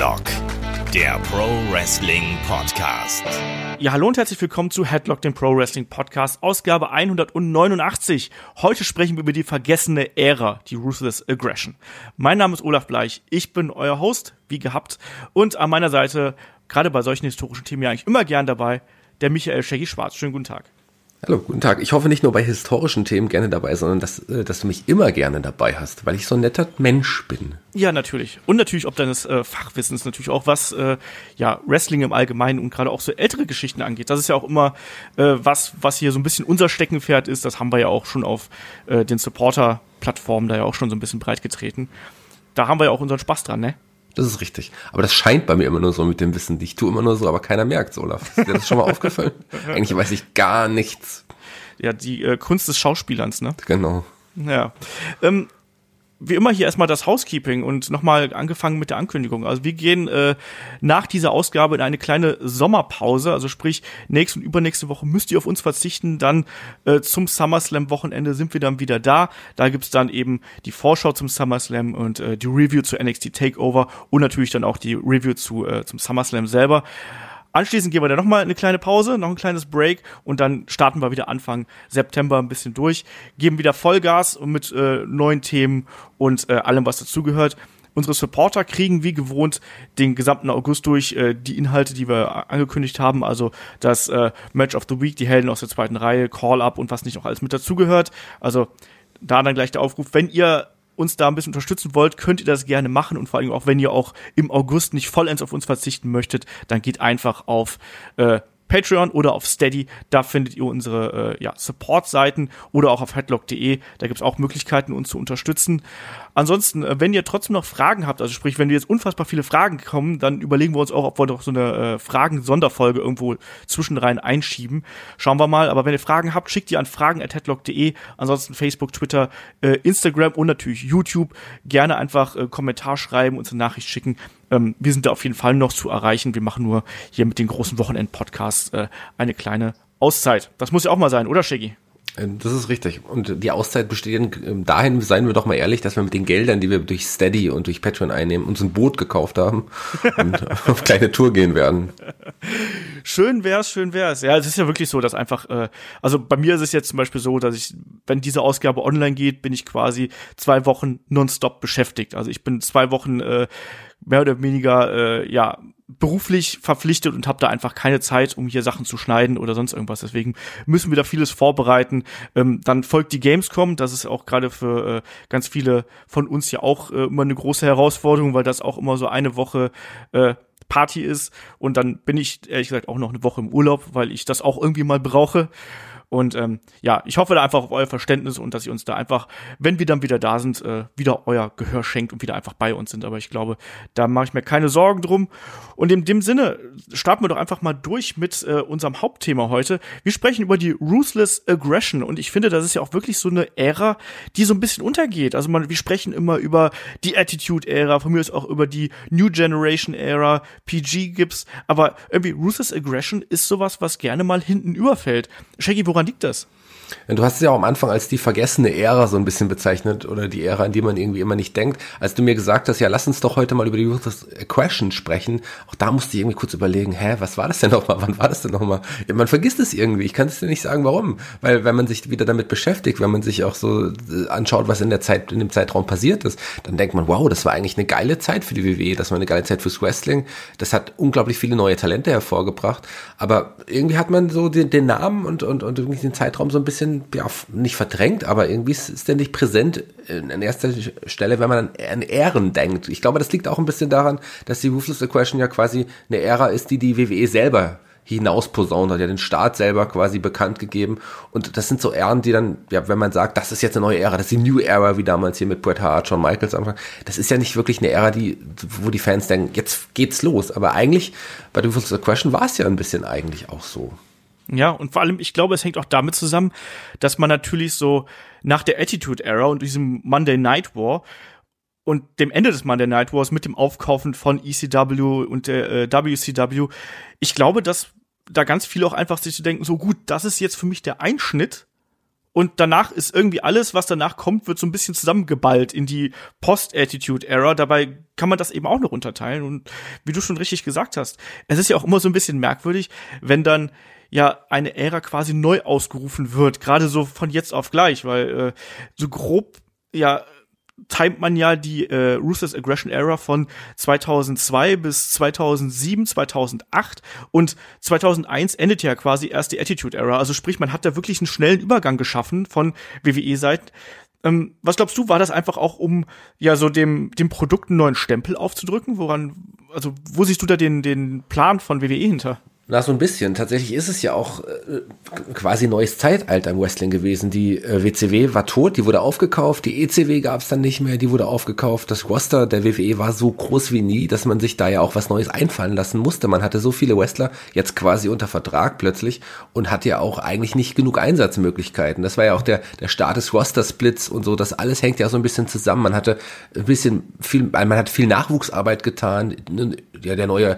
Headlock, der Pro Wrestling Podcast. Ja, hallo und herzlich willkommen zu Headlock, dem Pro Wrestling Podcast, Ausgabe 189. Heute sprechen wir über die vergessene Ära, die Ruthless Aggression. Mein Name ist Olaf Bleich, ich bin euer Host, wie gehabt, und an meiner Seite, gerade bei solchen historischen Themen ja eigentlich immer gern dabei, der Michael Shaggy Schwarz. Schönen guten Tag. Hallo, guten Tag. Ich hoffe nicht nur bei historischen Themen gerne dabei, sondern dass, äh, dass du mich immer gerne dabei hast, weil ich so ein netter Mensch bin. Ja, natürlich. Und natürlich ob deines äh, Fachwissens natürlich auch, was äh, ja Wrestling im Allgemeinen und gerade auch so ältere Geschichten angeht. Das ist ja auch immer äh, was, was hier so ein bisschen unser Steckenpferd ist. Das haben wir ja auch schon auf äh, den Supporter-Plattformen da ja auch schon so ein bisschen breit getreten. Da haben wir ja auch unseren Spaß dran, ne? Das ist richtig. Aber das scheint bei mir immer nur so mit dem Wissen. Ich tue immer nur so, aber keiner merkt Olaf. Ist dir das schon mal aufgefallen? Eigentlich weiß ich gar nichts. Ja, die äh, Kunst des Schauspielerns, ne? Genau. Ja. Ähm, wie immer hier erstmal das Housekeeping und nochmal angefangen mit der Ankündigung. Also wir gehen äh, nach dieser Ausgabe in eine kleine Sommerpause, also sprich nächste und übernächste Woche müsst ihr auf uns verzichten. Dann äh, zum SummerSlam-Wochenende sind wir dann wieder da. Da gibt's dann eben die Vorschau zum SummerSlam und äh, die Review zu NXT Takeover und natürlich dann auch die Review zu äh, zum SummerSlam selber. Anschließend gehen wir dann nochmal eine kleine Pause, noch ein kleines Break und dann starten wir wieder Anfang September ein bisschen durch, geben wieder Vollgas mit äh, neuen Themen und äh, allem, was dazugehört. Unsere Supporter kriegen wie gewohnt den gesamten August durch äh, die Inhalte, die wir angekündigt haben, also das äh, Match of the Week, die Helden aus der zweiten Reihe, Call-Up und was nicht noch alles mit dazugehört. Also da dann gleich der Aufruf, wenn ihr uns da ein bisschen unterstützen wollt, könnt ihr das gerne machen und vor allem auch, wenn ihr auch im August nicht vollends auf uns verzichten möchtet, dann geht einfach auf äh, Patreon oder auf Steady. Da findet ihr unsere äh, ja, Support-Seiten oder auch auf headlock.de. Da gibt's auch Möglichkeiten, uns zu unterstützen. Ansonsten, äh, wenn ihr trotzdem noch Fragen habt, also sprich, wenn jetzt unfassbar viele Fragen kommen, dann überlegen wir uns auch, ob wir doch so eine äh, Fragen-Sonderfolge irgendwo zwischenrein einschieben. Schauen wir mal. Aber wenn ihr Fragen habt, schickt die an fragen.headlock.de. Ansonsten Facebook, Twitter, äh, Instagram und natürlich YouTube. Gerne einfach äh, Kommentar schreiben, uns eine Nachricht schicken. Ähm, wir sind da auf jeden Fall noch zu erreichen. Wir machen nur hier mit den großen Wochenend-Podcasts äh, eine kleine Auszeit. Das muss ja auch mal sein, oder Shaggy? Ähm, das ist richtig. Und die Auszeit besteht ähm, dahin, seien wir doch mal ehrlich, dass wir mit den Geldern, die wir durch Steady und durch Patreon einnehmen, uns ein Boot gekauft haben und auf kleine Tour gehen werden. Schön wär's, schön wär's. Ja, es ist ja wirklich so, dass einfach, äh, also bei mir ist es jetzt zum Beispiel so, dass ich, wenn diese Ausgabe online geht, bin ich quasi zwei Wochen nonstop beschäftigt. Also ich bin zwei Wochen äh, mehr oder weniger, äh, ja, beruflich verpflichtet und habe da einfach keine Zeit, um hier Sachen zu schneiden oder sonst irgendwas. Deswegen müssen wir da vieles vorbereiten. Ähm, dann folgt die Gamescom. Das ist auch gerade für äh, ganz viele von uns ja auch äh, immer eine große Herausforderung, weil das auch immer so eine Woche äh, Party ist. Und dann bin ich ehrlich gesagt auch noch eine Woche im Urlaub, weil ich das auch irgendwie mal brauche. Und ähm, ja, ich hoffe da einfach auf euer Verständnis und dass ihr uns da einfach, wenn wir dann wieder da sind, äh, wieder euer Gehör schenkt und wieder einfach bei uns sind. Aber ich glaube, da mache ich mir keine Sorgen drum. Und in dem Sinne starten wir doch einfach mal durch mit äh, unserem Hauptthema heute. Wir sprechen über die Ruthless Aggression und ich finde, das ist ja auch wirklich so eine Ära, die so ein bisschen untergeht. Also man, wir sprechen immer über die Attitude-Ära, von mir ist auch über die New Generation-Ära, PG gibt's, aber irgendwie Ruthless Aggression ist sowas, was gerne mal hinten überfällt. Shaggy, woran woran liegt das? Du hast es ja auch am Anfang als die vergessene Ära so ein bisschen bezeichnet oder die Ära, an die man irgendwie immer nicht denkt. Als du mir gesagt hast, ja, lass uns doch heute mal über die Ruthless Question sprechen, auch da musste ich irgendwie kurz überlegen, hä, was war das denn nochmal? Wann war das denn nochmal? Ja, man vergisst es irgendwie. Ich kann es dir nicht sagen, warum. Weil wenn man sich wieder damit beschäftigt, wenn man sich auch so äh, anschaut, was in der Zeit, in dem Zeitraum passiert ist, dann denkt man, wow, das war eigentlich eine geile Zeit für die WWE, das war eine geile Zeit fürs Wrestling. Das hat unglaublich viele neue Talente hervorgebracht. Aber irgendwie hat man so den, den Namen und, und, und den Zeitraum so ein bisschen, ja, nicht verdrängt, aber irgendwie ist der nicht präsent an erster Stelle, wenn man an Ehren denkt. Ich glaube, das liegt auch ein bisschen daran, dass die Ruthless Aggression ja quasi eine Ära ist, die die WWE selber hinausposaunt hat, ja den Staat selber quasi bekannt gegeben. Und das sind so Ehren, die dann, ja, wenn man sagt, das ist jetzt eine neue Ära, das ist die New Era, wie damals hier mit Bret Hart, Shawn Michaels Anfang, das ist ja nicht wirklich eine Ära, die, wo die Fans denken, jetzt geht's los. Aber eigentlich, bei The Aggression war es ja ein bisschen eigentlich auch so. Ja, und vor allem, ich glaube, es hängt auch damit zusammen, dass man natürlich so nach der Attitude Era und diesem Monday Night War und dem Ende des Monday Night Wars mit dem Aufkaufen von ECW und der äh, WCW, ich glaube, dass da ganz viele auch einfach sich zu denken, so gut, das ist jetzt für mich der Einschnitt und danach ist irgendwie alles, was danach kommt, wird so ein bisschen zusammengeballt in die Post-Attitude-Era. Dabei kann man das eben auch noch unterteilen. Und wie du schon richtig gesagt hast, es ist ja auch immer so ein bisschen merkwürdig, wenn dann ja eine Ära quasi neu ausgerufen wird, gerade so von jetzt auf gleich, weil äh, so grob ja timet man ja die äh, Ruthless Aggression Era von 2002 bis 2007, 2008 und 2001 endet ja quasi erst die Attitude Era. Also sprich, man hat da wirklich einen schnellen Übergang geschaffen von WWE-Seiten. Ähm, was glaubst du, war das einfach auch, um ja so dem, dem Produkt einen neuen Stempel aufzudrücken? Woran, also wo siehst du da den, den Plan von WWE hinter? Na, so ein bisschen. Tatsächlich ist es ja auch äh, quasi neues Zeitalter im Wrestling gewesen. Die äh, WCW war tot, die wurde aufgekauft, die ECW gab es dann nicht mehr, die wurde aufgekauft. Das Roster der WWE war so groß wie nie, dass man sich da ja auch was Neues einfallen lassen musste. Man hatte so viele Wrestler jetzt quasi unter Vertrag plötzlich und hatte ja auch eigentlich nicht genug Einsatzmöglichkeiten. Das war ja auch der, der Start des Roster-Splits und so. Das alles hängt ja so ein bisschen zusammen. Man hatte ein bisschen viel, man hat viel Nachwuchsarbeit getan. Ja, der neue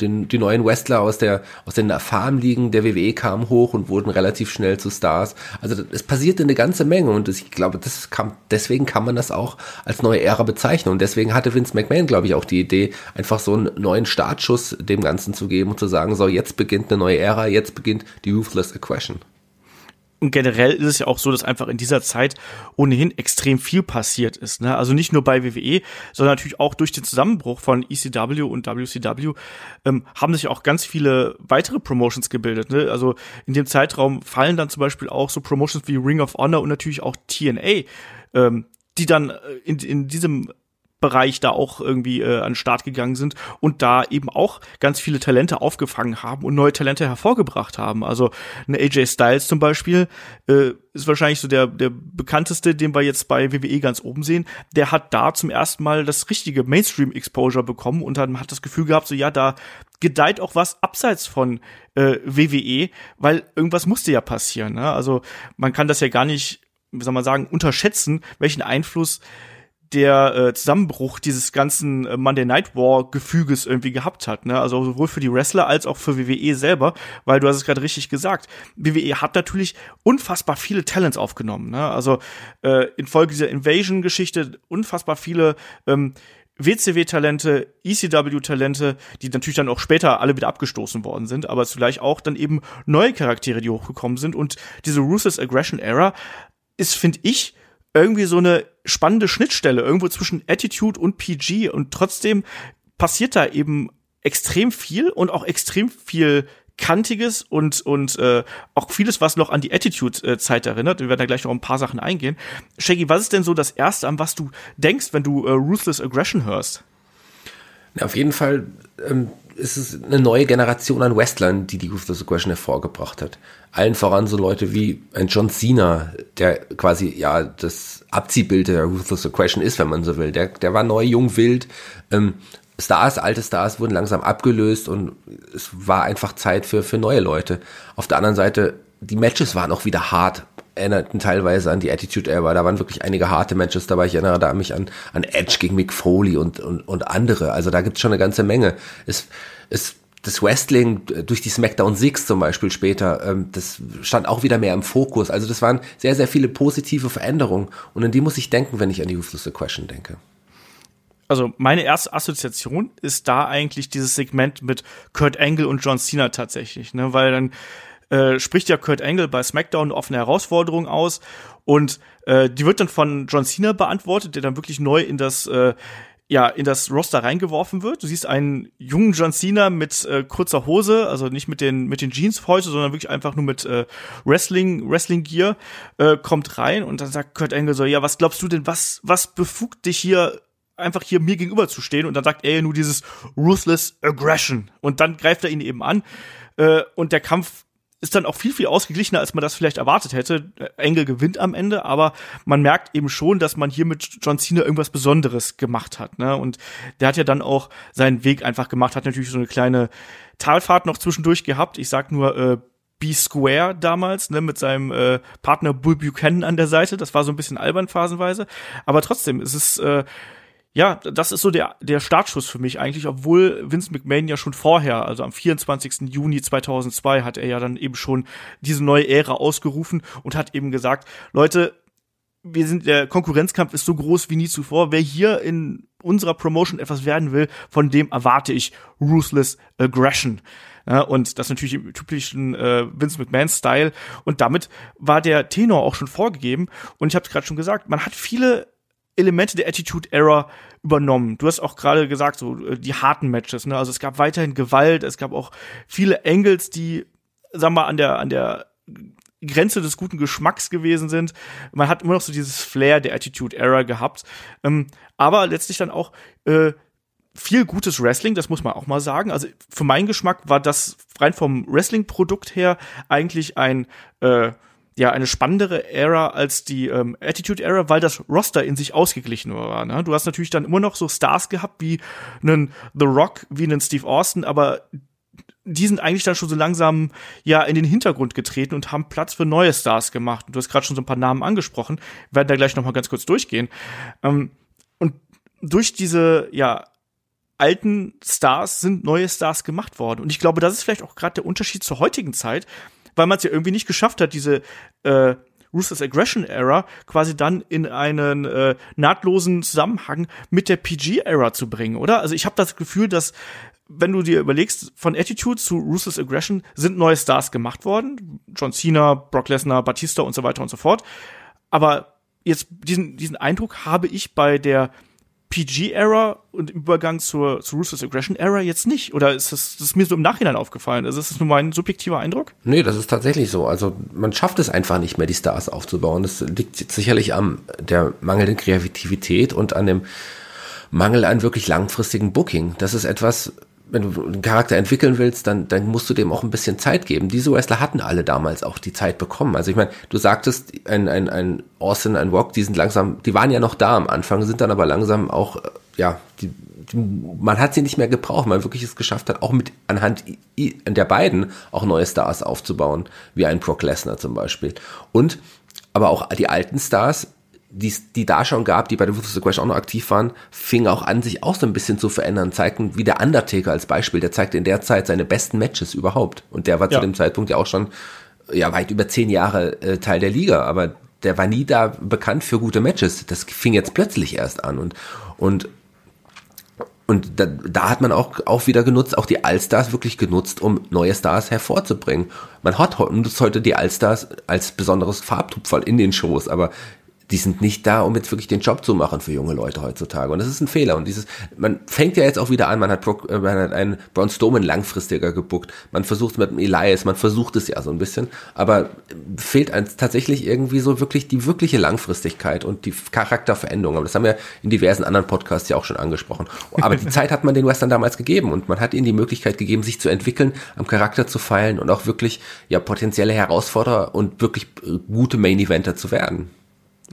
den, die neuen Wrestler aus der aus den Farmligen der WWE kamen hoch und wurden relativ schnell zu Stars. Also es passierte eine ganze Menge und ich glaube, das kam, deswegen kann man das auch als neue Ära bezeichnen und deswegen hatte Vince McMahon, glaube ich, auch die Idee, einfach so einen neuen Startschuss dem Ganzen zu geben und zu sagen, so jetzt beginnt eine neue Ära, jetzt beginnt die Ruthless Aggression. Und generell ist es ja auch so, dass einfach in dieser Zeit ohnehin extrem viel passiert ist. Ne? Also nicht nur bei WWE, sondern natürlich auch durch den Zusammenbruch von ECW und WCW ähm, haben sich auch ganz viele weitere Promotions gebildet. Ne? Also in dem Zeitraum fallen dann zum Beispiel auch so Promotions wie Ring of Honor und natürlich auch TNA, ähm, die dann äh, in, in diesem Bereich da auch irgendwie äh, an den Start gegangen sind und da eben auch ganz viele Talente aufgefangen haben und neue Talente hervorgebracht haben. Also eine AJ Styles zum Beispiel äh, ist wahrscheinlich so der, der bekannteste, den wir jetzt bei WWE ganz oben sehen. Der hat da zum ersten Mal das richtige Mainstream-Exposure bekommen und dann hat das Gefühl gehabt, so ja, da gedeiht auch was abseits von äh, WWE, weil irgendwas musste ja passieren. Ne? Also man kann das ja gar nicht, wie soll man sagen, unterschätzen, welchen Einfluss der äh, Zusammenbruch dieses ganzen äh, Monday Night War Gefüges irgendwie gehabt hat, ne? Also sowohl für die Wrestler als auch für WWE selber, weil du hast es gerade richtig gesagt. WWE hat natürlich unfassbar viele Talents aufgenommen, ne? Also äh, infolge dieser Invasion Geschichte unfassbar viele ähm, WCW-Talente, ECW-Talente, die natürlich dann auch später alle wieder abgestoßen worden sind, aber vielleicht auch dann eben neue Charaktere, die hochgekommen sind. Und diese Ruthless Aggression Era ist, finde ich, irgendwie so eine spannende Schnittstelle irgendwo zwischen Attitude und PG und trotzdem passiert da eben extrem viel und auch extrem viel kantiges und und äh, auch vieles, was noch an die Attitude-Zeit erinnert. Wir werden da gleich noch ein paar Sachen eingehen. Shaggy, was ist denn so das Erste, an was du denkst, wenn du äh, Ruthless Aggression hörst? Ja, auf jeden Fall ähm, ist es eine neue Generation an Wrestlern, die die Ruthless Aggression hervorgebracht hat. Allen voran so Leute wie ein John Cena, der quasi ja das Abziehbild der Ruthless Aggression ist, wenn man so will. Der, der war neu, jung, wild. Ähm, Stars, alte Stars wurden langsam abgelöst und es war einfach Zeit für, für neue Leute. Auf der anderen Seite, die Matches waren auch wieder hart erinnerten teilweise an die Attitude Era. Da waren wirklich einige harte Matches dabei. Ich erinnere da mich an, an Edge gegen Mick Foley und, und, und andere. Also da gibt's schon eine ganze Menge. Es, es, das Wrestling durch die SmackDown 6 zum Beispiel später, ähm, das stand auch wieder mehr im Fokus. Also das waren sehr, sehr viele positive Veränderungen. Und an die muss ich denken, wenn ich an die Ruthless Question denke. Also meine erste Assoziation ist da eigentlich dieses Segment mit Kurt Angle und John Cena tatsächlich, ne? Weil dann äh, spricht ja Kurt Angle bei SmackDown eine offene Herausforderung aus und äh, die wird dann von John Cena beantwortet, der dann wirklich neu in das äh, ja, in das Roster reingeworfen wird. Du siehst einen jungen John Cena mit äh, kurzer Hose, also nicht mit den mit den Jeans heute, sondern wirklich einfach nur mit äh, Wrestling Wrestling Gear äh, kommt rein und dann sagt Kurt Angle so, ja, was glaubst du denn, was was befugt dich hier einfach hier mir gegenüber zu stehen und dann sagt er nur dieses ruthless aggression und dann greift er ihn eben an äh, und der Kampf ist dann auch viel, viel ausgeglichener, als man das vielleicht erwartet hätte. Engel gewinnt am Ende, aber man merkt eben schon, dass man hier mit John Cena irgendwas Besonderes gemacht hat. Ne? Und der hat ja dann auch seinen Weg einfach gemacht, hat natürlich so eine kleine Talfahrt noch zwischendurch gehabt. Ich sag nur äh, B-Square damals, ne, mit seinem äh, Partner Bull Buchanan an der Seite. Das war so ein bisschen albern phasenweise. Aber trotzdem, es ist äh, ja, das ist so der, der Startschuss für mich eigentlich, obwohl Vince McMahon ja schon vorher, also am 24. Juni 2002, hat er ja dann eben schon diese neue Ära ausgerufen und hat eben gesagt, Leute, wir sind, der Konkurrenzkampf ist so groß wie nie zuvor. Wer hier in unserer Promotion etwas werden will, von dem erwarte ich Ruthless Aggression. Ja, und das natürlich im typischen äh, Vince McMahon-Style. Und damit war der Tenor auch schon vorgegeben. Und ich habe es gerade schon gesagt, man hat viele Elemente der Attitude Era übernommen. Du hast auch gerade gesagt, so äh, die harten Matches, ne? Also es gab weiterhin Gewalt, es gab auch viele Angles, die, sagen wir, an der, an der Grenze des guten Geschmacks gewesen sind. Man hat immer noch so dieses Flair der Attitude Era gehabt. Ähm, aber letztlich dann auch äh, viel gutes Wrestling, das muss man auch mal sagen. Also für meinen Geschmack war das rein vom Wrestling-Produkt her eigentlich ein äh, ja eine spannendere Ära als die ähm, Attitude Era, weil das Roster in sich ausgeglichen war. Ne? Du hast natürlich dann immer noch so Stars gehabt wie einen The Rock, wie einen Steve Austin, aber die sind eigentlich dann schon so langsam ja in den Hintergrund getreten und haben Platz für neue Stars gemacht. Du hast gerade schon so ein paar Namen angesprochen, werden da gleich noch mal ganz kurz durchgehen. Ähm, und durch diese ja alten Stars sind neue Stars gemacht worden. Und ich glaube, das ist vielleicht auch gerade der Unterschied zur heutigen Zeit, weil man es ja irgendwie nicht geschafft hat, diese äh, Ruthless Aggression Era quasi dann in einen äh, nahtlosen Zusammenhang mit der PG Era zu bringen, oder? Also ich habe das Gefühl, dass wenn du dir überlegst, von Attitude zu Ruthless Aggression sind neue Stars gemacht worden. John Cena, Brock Lesnar, Batista und so weiter und so fort. Aber jetzt diesen, diesen Eindruck habe ich bei der PG-Era und Übergang zur, zur Ruthless Aggression-Era jetzt nicht? Oder ist das, das ist mir so im Nachhinein aufgefallen? Also ist das nur mein subjektiver Eindruck? Nee, das ist tatsächlich so. Also man schafft es einfach nicht mehr, die Stars aufzubauen. Das liegt sicherlich am der mangelnden Kreativität und an dem Mangel an wirklich langfristigen Booking. Das ist etwas, wenn du einen Charakter entwickeln willst, dann, dann musst du dem auch ein bisschen Zeit geben. Diese Wrestler hatten alle damals auch die Zeit bekommen. Also ich meine, du sagtest, ein, ein, ein Austin, ein Rock, die sind langsam, die waren ja noch da am Anfang, sind dann aber langsam auch, äh, ja, die, die, man hat sie nicht mehr gebraucht, man wirklich es geschafft hat, auch mit anhand der beiden auch neue Stars aufzubauen, wie ein Brock Lesnar zum Beispiel. Und aber auch die alten Stars die, die da schon gab, die bei der Ruthless Aggression auch noch aktiv waren, fing auch an, sich auch so ein bisschen zu verändern, zeigten, wie der Undertaker als Beispiel, der zeigte in der Zeit seine besten Matches überhaupt. Und der war ja. zu dem Zeitpunkt ja auch schon ja weit über zehn Jahre äh, Teil der Liga, aber der war nie da bekannt für gute Matches. Das fing jetzt plötzlich erst an und und und da, da hat man auch, auch wieder genutzt, auch die Allstars wirklich genutzt, um neue Stars hervorzubringen. Man hat heute die Allstars als besonderes Farbtupferl in den Shows, aber die sind nicht da, um jetzt wirklich den Job zu machen für junge Leute heutzutage. Und das ist ein Fehler. Und dieses, man fängt ja jetzt auch wieder an, man hat, Brock, äh, man hat einen Braun Strowman langfristiger gebuckt. Man versucht mit dem Elias, man versucht es ja so ein bisschen. Aber fehlt eins tatsächlich irgendwie so wirklich die wirkliche Langfristigkeit und die Charakterveränderung. Aber das haben wir in diversen anderen Podcasts ja auch schon angesprochen. Aber die Zeit hat man den Western damals gegeben und man hat ihnen die Möglichkeit gegeben, sich zu entwickeln, am Charakter zu feilen und auch wirklich, ja, potenzielle Herausforderer und wirklich äh, gute Main Eventer zu werden.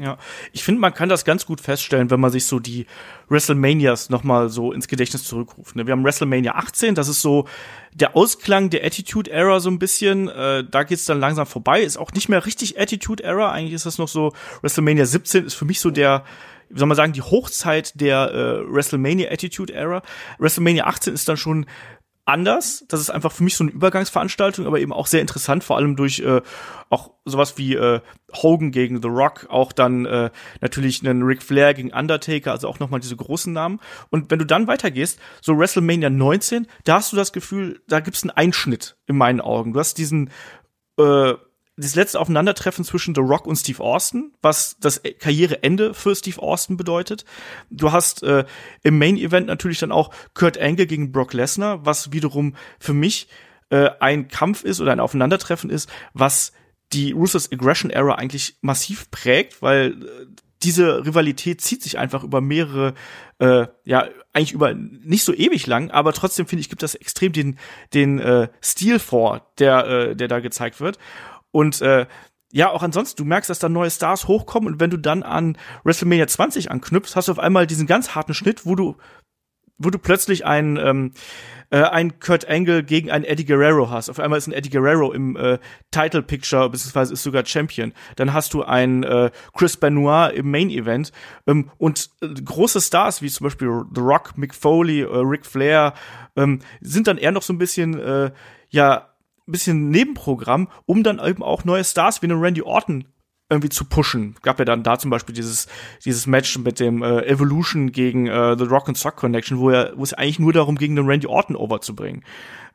Ja, ich finde, man kann das ganz gut feststellen, wenn man sich so die WrestleManias nochmal so ins Gedächtnis zurückruft. Ne? Wir haben WrestleMania 18, das ist so der Ausklang der Attitude Era so ein bisschen. Äh, da geht's dann langsam vorbei. Ist auch nicht mehr richtig Attitude Era. Eigentlich ist das noch so. WrestleMania 17 ist für mich so der, wie soll man sagen, die Hochzeit der äh, WrestleMania Attitude Era. WrestleMania 18 ist dann schon anders. Das ist einfach für mich so eine Übergangsveranstaltung, aber eben auch sehr interessant, vor allem durch äh, auch sowas wie äh, Hogan gegen The Rock, auch dann äh, natürlich einen Ric Flair gegen Undertaker, also auch nochmal diese großen Namen. Und wenn du dann weitergehst, so WrestleMania 19, da hast du das Gefühl, da gibt's einen Einschnitt in meinen Augen. Du hast diesen äh, das letzte Aufeinandertreffen zwischen The Rock und Steve Austin, was das Karriereende für Steve Austin bedeutet. Du hast äh, im Main Event natürlich dann auch Kurt Angle gegen Brock Lesnar, was wiederum für mich äh, ein Kampf ist oder ein Aufeinandertreffen ist, was die Russo's Aggression Era eigentlich massiv prägt, weil äh, diese Rivalität zieht sich einfach über mehrere, äh, ja, eigentlich über nicht so ewig lang, aber trotzdem finde ich, gibt das extrem den, den äh, Stil vor, der, äh, der da gezeigt wird. Und äh, ja, auch ansonsten, du merkst, dass da neue Stars hochkommen und wenn du dann an WrestleMania 20 anknüpfst, hast du auf einmal diesen ganz harten Schnitt, wo du wo du plötzlich ein ähm, äh, ein Kurt Angle gegen einen Eddie Guerrero hast. Auf einmal ist ein Eddie Guerrero im äh, Title Picture, beziehungsweise ist sogar Champion. Dann hast du einen äh, Chris Benoit im Main Event ähm, und äh, große Stars wie zum Beispiel The Rock, Mick Foley, äh, Ric Flair ähm, sind dann eher noch so ein bisschen äh, ja bisschen Nebenprogramm, um dann eben auch neue Stars wie einen Randy Orton irgendwie zu pushen. Gab ja dann da zum Beispiel dieses, dieses Match mit dem äh, Evolution gegen äh, The Rock and Sock Connection, wo er, wo es eigentlich nur darum ging, den Randy Orton overzubringen.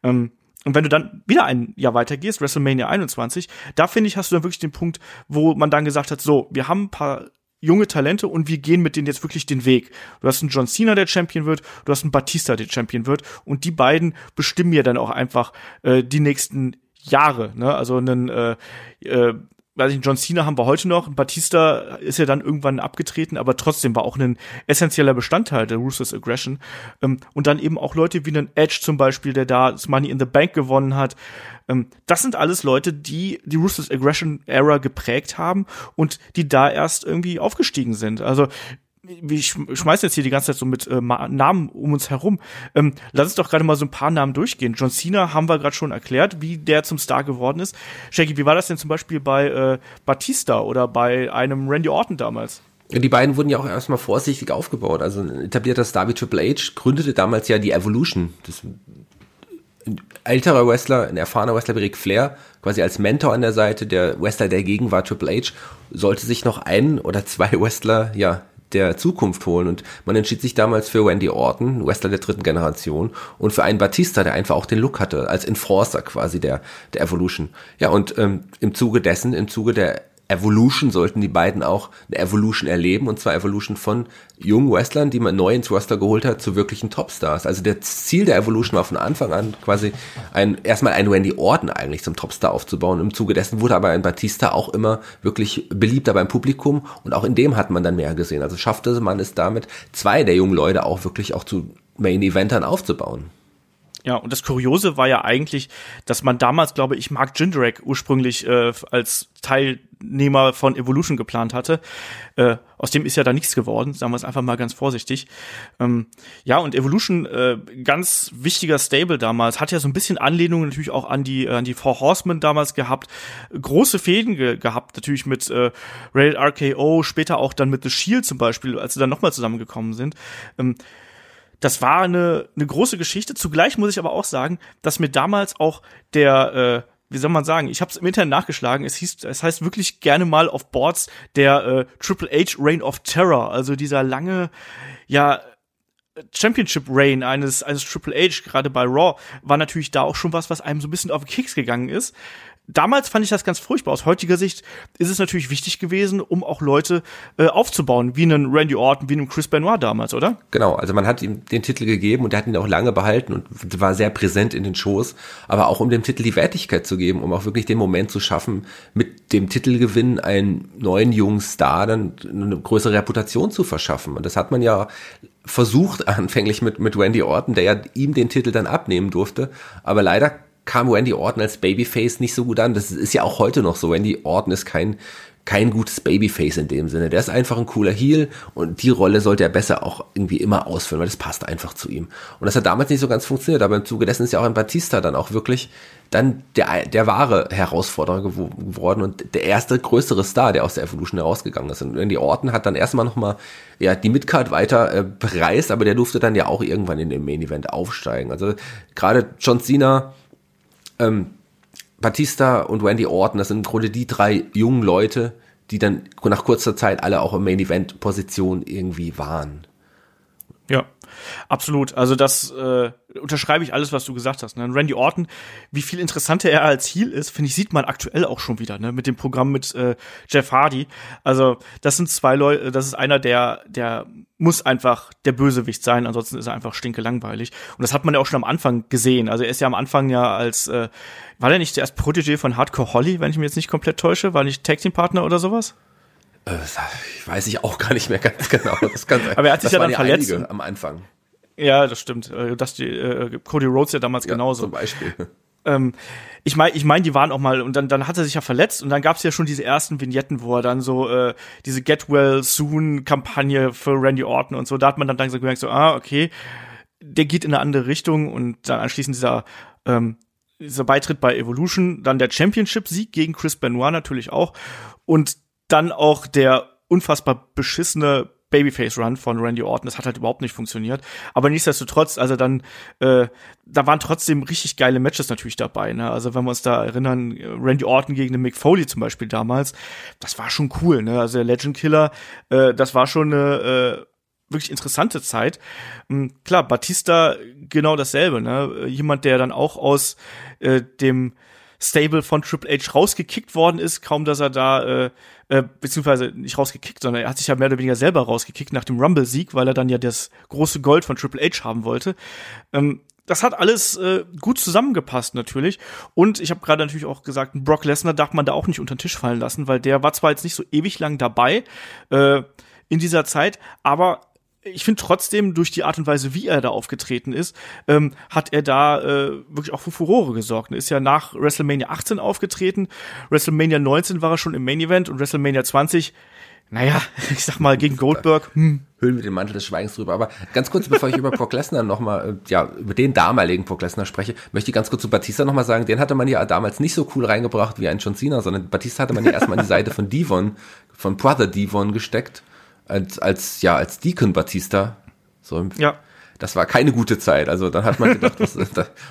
Ähm, und wenn du dann wieder ein Jahr weitergehst, WrestleMania 21, da finde ich, hast du dann wirklich den Punkt, wo man dann gesagt hat, so, wir haben ein paar junge Talente und wir gehen mit denen jetzt wirklich den Weg. Du hast einen John Cena, der Champion wird, du hast einen Batista, der Champion wird und die beiden bestimmen ja dann auch einfach äh, die nächsten Jahre. Ne? Also einen äh, äh, weiß ich, John Cena haben wir heute noch, Batista ist ja dann irgendwann abgetreten, aber trotzdem war auch ein essentieller Bestandteil der Ruthless Aggression. Ähm, und dann eben auch Leute wie einen Edge zum Beispiel, der da das Money in the Bank gewonnen hat. Ähm, das sind alles Leute, die die Ruthless Aggression Era geprägt haben und die da erst irgendwie aufgestiegen sind. Also ich schmeiß jetzt hier die ganze Zeit so mit äh, Namen um uns herum. Ähm, lass uns doch gerade mal so ein paar Namen durchgehen. John Cena haben wir gerade schon erklärt, wie der zum Star geworden ist. Shaggy, wie war das denn zum Beispiel bei äh, Batista oder bei einem Randy Orton damals? Die beiden wurden ja auch erstmal vorsichtig aufgebaut. Also ein etablierter Star wie Triple H gründete damals ja die Evolution. Das ein älterer Wrestler, ein erfahrener Wrestler wie Ric Flair, quasi als Mentor an der Seite, der Wrestler der Gegenwart Triple H, sollte sich noch einen oder zwei Wrestler ja der Zukunft holen. Und man entschied sich damals für Wendy Orton, Wrestler der dritten Generation, und für einen Batista, der einfach auch den Look hatte, als Enforcer quasi der, der Evolution. Ja, und ähm, im Zuge dessen, im Zuge der Evolution sollten die beiden auch eine Evolution erleben und zwar Evolution von jungen Wrestlern, die man neu ins Roster geholt hat, zu wirklichen Topstars. Also der Ziel der Evolution war von Anfang an quasi ein, erstmal ein Randy Orton eigentlich zum Topstar aufzubauen. Im Zuge dessen wurde aber ein Batista auch immer wirklich beliebter beim Publikum und auch in dem hat man dann mehr gesehen. Also schaffte man es damit, zwei der jungen Leute auch wirklich auch zu Main Eventern aufzubauen. Ja, und das Kuriose war ja eigentlich, dass man damals, glaube ich, Mark Jindrak ursprünglich äh, als Teilnehmer von Evolution geplant hatte. Äh, aus dem ist ja da nichts geworden, sagen wir es einfach mal ganz vorsichtig. Ähm, ja, und Evolution, äh, ganz wichtiger Stable damals, hat ja so ein bisschen Anlehnung natürlich auch an die, an die Four Horsemen damals gehabt. Große Fäden ge gehabt, natürlich mit äh, Rated RKO, später auch dann mit The Shield zum Beispiel, als sie dann nochmal zusammengekommen sind. Ähm, das war eine, eine große Geschichte. Zugleich muss ich aber auch sagen, dass mir damals auch der, äh, wie soll man sagen, ich habe es im Internet nachgeschlagen, es hieß, es heißt wirklich gerne mal auf Boards der äh, Triple H Reign of Terror, also dieser lange, ja, Championship Reign eines eines Triple H gerade bei Raw war natürlich da auch schon was, was einem so ein bisschen auf den Keks gegangen ist damals fand ich das ganz furchtbar. Aus heutiger Sicht ist es natürlich wichtig gewesen, um auch Leute äh, aufzubauen, wie einen Randy Orton, wie einen Chris Benoit damals, oder? Genau, also man hat ihm den Titel gegeben und er hat ihn auch lange behalten und war sehr präsent in den Shows, aber auch um dem Titel die Wertigkeit zu geben, um auch wirklich den Moment zu schaffen, mit dem Titelgewinn einen neuen jungen Star dann eine größere Reputation zu verschaffen. Und das hat man ja versucht anfänglich mit, mit Randy Orton, der ja ihm den Titel dann abnehmen durfte, aber leider kam Randy Orton als Babyface nicht so gut an. Das ist ja auch heute noch so. Randy Orton ist kein, kein gutes Babyface in dem Sinne. Der ist einfach ein cooler Heel und die Rolle sollte er besser auch irgendwie immer ausfüllen, weil das passt einfach zu ihm. Und das hat damals nicht so ganz funktioniert, aber im Zuge dessen ist ja auch ein Batista dann auch wirklich dann der, der wahre Herausforderer geworden und der erste größere Star, der aus der Evolution herausgegangen ist. Und Randy Orton hat dann erstmal nochmal ja, die Midcard weiter äh, bereist, aber der durfte dann ja auch irgendwann in den Main Event aufsteigen. Also gerade John Cena, ähm, Batista und Randy Orton, das sind im Grunde die drei jungen Leute, die dann nach kurzer Zeit alle auch in Main Event Position irgendwie waren. Absolut. Also das äh, unterschreibe ich alles, was du gesagt hast. Ne? Randy Orton, wie viel interessanter er als Heel ist, finde ich, sieht man aktuell auch schon wieder, ne? Mit dem Programm mit äh, Jeff Hardy. Also, das sind zwei Leute, das ist einer, der, der muss einfach der Bösewicht sein, ansonsten ist er einfach stinke langweilig. Und das hat man ja auch schon am Anfang gesehen. Also er ist ja am Anfang ja als, äh, war er nicht der erste Protégé von Hardcore Holly, wenn ich mich jetzt nicht komplett täusche? War nicht Tag Team Partner oder sowas? Äh, weiß ich auch gar nicht mehr ganz genau. Das kann, Aber er hat sich ja dann verletzt. Am Anfang. Ja, das stimmt. Äh, das die, äh, Cody Rhodes ja damals ja, genauso. Zum Beispiel. Ähm, ich meine, ich mein, die waren auch mal und dann, dann hat er sich ja verletzt und dann gab es ja schon diese ersten Vignetten, wo er dann so äh, diese Get Well Soon Kampagne für Randy Orton und so. Da hat man dann langsam gemerkt so, ah okay, der geht in eine andere Richtung und dann anschließend dieser ähm, dieser Beitritt bei Evolution, dann der Championship-Sieg gegen Chris Benoit natürlich auch und dann auch der unfassbar beschissene Babyface-Run von Randy Orton. Das hat halt überhaupt nicht funktioniert. Aber nichtsdestotrotz, also dann, äh, da waren trotzdem richtig geile Matches natürlich dabei. Ne? Also wenn wir uns da erinnern, Randy Orton gegen den Mick Foley zum Beispiel damals, das war schon cool. Ne? Also der Legend Killer, äh, das war schon eine äh, wirklich interessante Zeit. Ähm, klar, Batista genau dasselbe. Ne? Jemand, der dann auch aus äh, dem Stable von Triple H rausgekickt worden ist, kaum dass er da, äh, äh, beziehungsweise nicht rausgekickt, sondern er hat sich ja mehr oder weniger selber rausgekickt nach dem Rumble-Sieg, weil er dann ja das große Gold von Triple H haben wollte. Ähm, das hat alles äh, gut zusammengepasst natürlich. Und ich habe gerade natürlich auch gesagt, Brock Lesnar darf man da auch nicht unter den Tisch fallen lassen, weil der war zwar jetzt nicht so ewig lang dabei äh, in dieser Zeit, aber ich finde trotzdem durch die Art und Weise, wie er da aufgetreten ist, ähm, hat er da äh, wirklich auch für Furore gesorgt. Er ist ja nach WrestleMania 18 aufgetreten, WrestleMania 19 war er schon im Main Event und WrestleMania 20 naja, ich sag mal, gegen Goldberg. Hm. Hüllen wir den Mantel des Schweigens drüber. Aber ganz kurz, bevor ich über Brock Lesnar nochmal, äh, ja, über den damaligen Brock Lesnar spreche, möchte ich ganz kurz zu Batista nochmal sagen, den hatte man ja damals nicht so cool reingebracht wie ein John Cena, sondern Batista hatte man ja erstmal an die Seite von Devon, von Brother Devon gesteckt als, als, ja, als Deacon Batista. So, ja. Das war keine gute Zeit. Also dann hat man gedacht, was,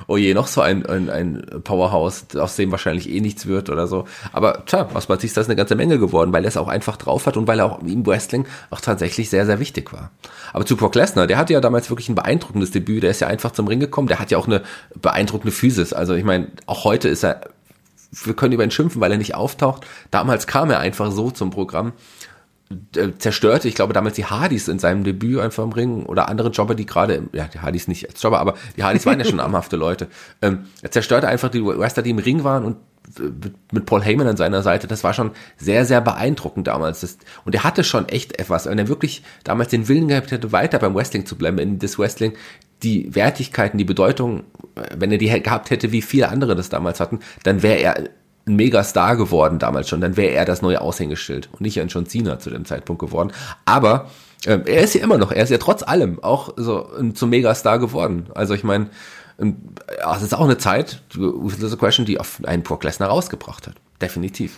oh je, noch so ein, ein, ein Powerhouse, aus dem wahrscheinlich eh nichts wird oder so. Aber tja, aus Batista ist eine ganze Menge geworden, weil er es auch einfach drauf hat und weil er auch im Wrestling auch tatsächlich sehr, sehr wichtig war. Aber zu Brock Lesnar, der hatte ja damals wirklich ein beeindruckendes Debüt. Der ist ja einfach zum Ring gekommen. Der hat ja auch eine beeindruckende Physis. Also ich meine, auch heute ist er wir können über ihn schimpfen, weil er nicht auftaucht. Damals kam er einfach so zum Programm. Äh, zerstörte, ich glaube damals die Hardys in seinem Debüt einfach im Ring oder andere Jobber, die gerade, ja, die Hardys nicht als Jobber, aber die Hardys waren ja schon namhafte Leute. Ähm, er zerstörte einfach die Wrestler, die im Ring waren und äh, mit Paul Heyman an seiner Seite, das war schon sehr, sehr beeindruckend damals. Das, und er hatte schon echt etwas, wenn er wirklich damals den Willen gehabt hätte, weiter beim Wrestling zu bleiben, in das Wrestling, die Wertigkeiten, die Bedeutung, äh, wenn er die gehabt hätte, wie viele andere das damals hatten, dann wäre er ein Megastar geworden damals schon, dann wäre er das neue Aushängeschild und nicht ein John Cena zu dem Zeitpunkt geworden. Aber äh, er ist ja immer noch, er ist ja trotz allem auch so ein, zum Megastar geworden. Also ich meine, ähm, es ist auch eine Zeit, Ruthless Aggression, die auf einen Brock Lesnar rausgebracht hat. Definitiv.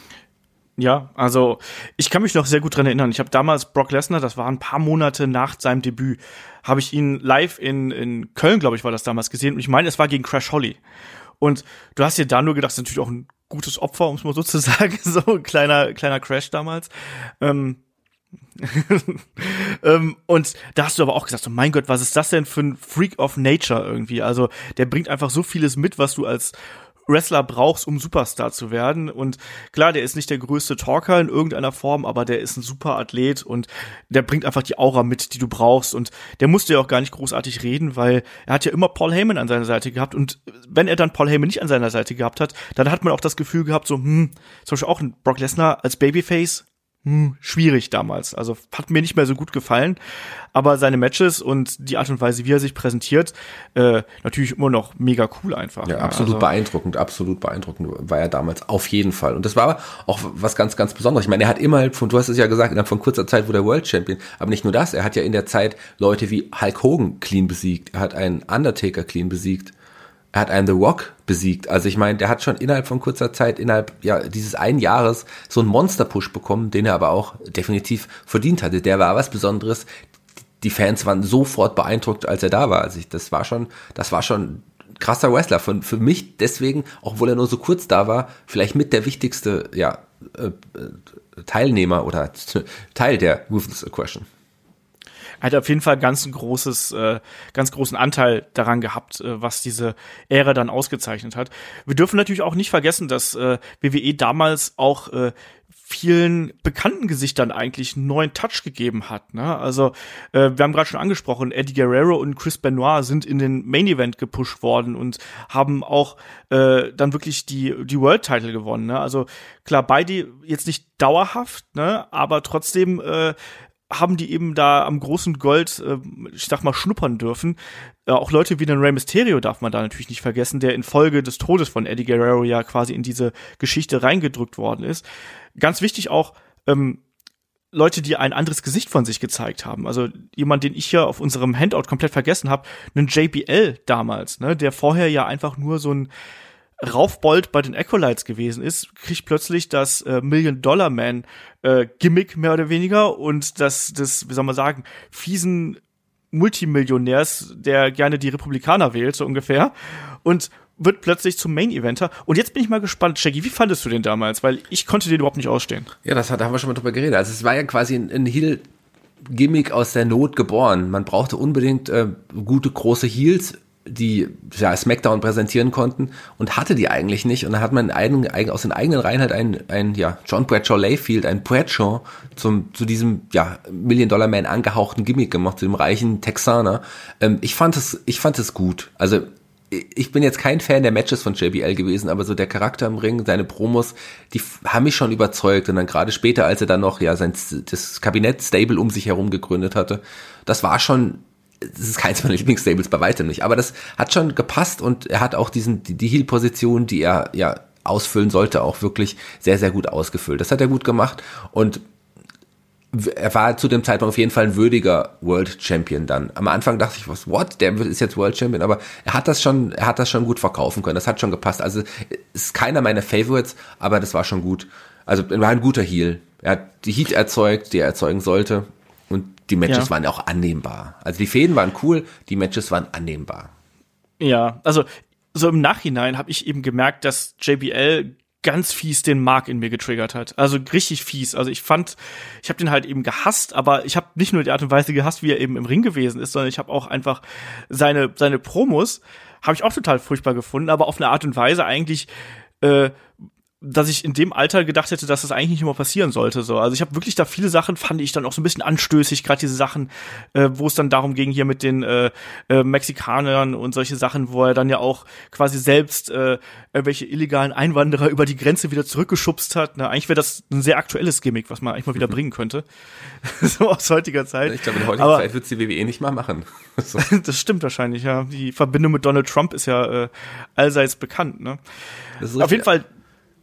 Ja, also ich kann mich noch sehr gut dran erinnern. Ich habe damals Brock Lesnar, das war ein paar Monate nach seinem Debüt, habe ich ihn live in, in Köln, glaube ich, war das damals gesehen. Und ich meine, es war gegen Crash Holly. Und du hast dir da nur gedacht, das ist natürlich auch ein gutes Opfer, um es mal so zu sagen, so ein kleiner, kleiner Crash damals. Ähm, ähm, und da hast du aber auch gesagt, so mein Gott, was ist das denn für ein Freak of Nature irgendwie? Also der bringt einfach so vieles mit, was du als Wrestler brauchst, um Superstar zu werden. Und klar, der ist nicht der größte Talker in irgendeiner Form, aber der ist ein super Athlet und der bringt einfach die Aura mit, die du brauchst. Und der musste ja auch gar nicht großartig reden, weil er hat ja immer Paul Heyman an seiner Seite gehabt. Und wenn er dann Paul Heyman nicht an seiner Seite gehabt hat, dann hat man auch das Gefühl gehabt, so, hm, zum Beispiel auch ein Brock Lesnar als Babyface, hm, schwierig damals. Also hat mir nicht mehr so gut gefallen. Aber seine Matches und die Art und Weise, wie er sich präsentiert, äh, natürlich immer noch mega cool einfach. Ja, absolut also, beeindruckend, absolut beeindruckend war er damals auf jeden Fall. Und das war auch was ganz, ganz Besonderes. Ich meine, er hat immer von, du hast es ja gesagt, innerhalb von kurzer Zeit wurde er World Champion. Aber nicht nur das, er hat ja in der Zeit Leute wie Hulk Hogan clean besiegt. Er hat einen Undertaker clean besiegt er hat einen The Rock besiegt. Also ich meine, der hat schon innerhalb von kurzer Zeit, innerhalb ja dieses einen Jahres so einen Monster-Push bekommen, den er aber auch definitiv verdient hatte. Der war was Besonderes. Die Fans waren sofort beeindruckt, als er da war. Also ich, das war schon, das war schon krasser Wrestler. Für, für mich deswegen, obwohl er nur so kurz da war, vielleicht mit der wichtigste ja, äh, äh Teilnehmer oder Teil der Ruthless Aggression hat auf jeden Fall ganz ein großes, äh, ganz großen Anteil daran gehabt, äh, was diese Ära dann ausgezeichnet hat. Wir dürfen natürlich auch nicht vergessen, dass äh, WWE damals auch äh, vielen bekannten Gesichtern eigentlich einen neuen Touch gegeben hat. Ne? Also äh, wir haben gerade schon angesprochen, Eddie Guerrero und Chris Benoit sind in den Main Event gepusht worden und haben auch äh, dann wirklich die die World Title gewonnen. Ne? Also klar, beide jetzt nicht dauerhaft, ne? aber trotzdem äh, haben die eben da am großen Gold, äh, ich sag mal, schnuppern dürfen. Äh, auch Leute wie den Rey Mysterio darf man da natürlich nicht vergessen, der infolge des Todes von Eddie Guerrero ja quasi in diese Geschichte reingedrückt worden ist. Ganz wichtig auch, ähm, Leute, die ein anderes Gesicht von sich gezeigt haben. Also jemand, den ich hier auf unserem Handout komplett vergessen habe, einen JBL damals, ne, der vorher ja einfach nur so ein Raufbold bei den Acolytes gewesen ist, kriegt plötzlich das äh, Million Dollar Man äh, mehr oder weniger und das, das, wie soll man sagen, fiesen Multimillionärs, der gerne die Republikaner wählt, so ungefähr. Und wird plötzlich zum Main Eventer. Und jetzt bin ich mal gespannt, Shaggy, wie fandest du den damals? Weil ich konnte den überhaupt nicht ausstehen. Ja, das hat, da haben wir schon mal drüber geredet. Also es war ja quasi ein, ein Heel Gimmick aus der Not geboren. Man brauchte unbedingt äh, gute große Heels, die ja, SmackDown präsentieren konnten und hatte die eigentlich nicht. Und dann hat man eigen, aus den eigenen Reihen halt ein, ein ja, John Bradshaw Layfield, ein Bradshaw zum, zu diesem ja, Million-Dollar-Man angehauchten Gimmick gemacht, zu dem reichen Texaner. Ähm, ich fand es, ich fand es gut. Also ich bin jetzt kein Fan der Matches von JBL gewesen, aber so der Charakter im Ring, seine Promos, die haben mich schon überzeugt. Und dann gerade später, als er dann noch ja sein das Kabinett Stable um sich herum gegründet hatte, das war schon, das ist keins meiner Lieblingsstables bei weitem nicht, aber das hat schon gepasst und er hat auch diesen die, die Heel-Position, die er ja ausfüllen sollte, auch wirklich sehr sehr gut ausgefüllt. Das hat er gut gemacht und er war zu dem Zeitpunkt auf jeden Fall ein würdiger World Champion dann. Am Anfang dachte ich, was, what? Der ist jetzt World Champion, aber er hat das schon, er hat das schon gut verkaufen können. Das hat schon gepasst. Also ist keiner meiner Favorites, aber das war schon gut. Also er war ein guter Heel. Er hat die Heat erzeugt, die er erzeugen sollte. Die Matches ja. waren auch annehmbar. Also die Fäden waren cool, die Matches waren annehmbar. Ja, also so im Nachhinein habe ich eben gemerkt, dass JBL ganz fies den Mark in mir getriggert hat. Also richtig fies. Also ich fand, ich habe den halt eben gehasst, aber ich habe nicht nur die Art und Weise gehasst, wie er eben im Ring gewesen ist, sondern ich habe auch einfach seine seine Promos habe ich auch total furchtbar gefunden, aber auf eine Art und Weise eigentlich äh, dass ich in dem Alter gedacht hätte, dass das eigentlich nicht immer passieren sollte. So, also ich habe wirklich da viele Sachen fand ich dann auch so ein bisschen anstößig, gerade diese Sachen, äh, wo es dann darum ging hier mit den äh, äh, Mexikanern und solche Sachen, wo er dann ja auch quasi selbst äh, irgendwelche illegalen Einwanderer über die Grenze wieder zurückgeschubst hat. Na, eigentlich wäre das ein sehr aktuelles Gimmick, was man eigentlich mal wieder mhm. bringen könnte, so aus heutiger Zeit. Ich glaube, in heutiger Aber, Zeit wird die WWE nicht mal machen. so. das stimmt wahrscheinlich, ja. Die Verbindung mit Donald Trump ist ja äh, allseits bekannt. Ne? Auf jeden Fall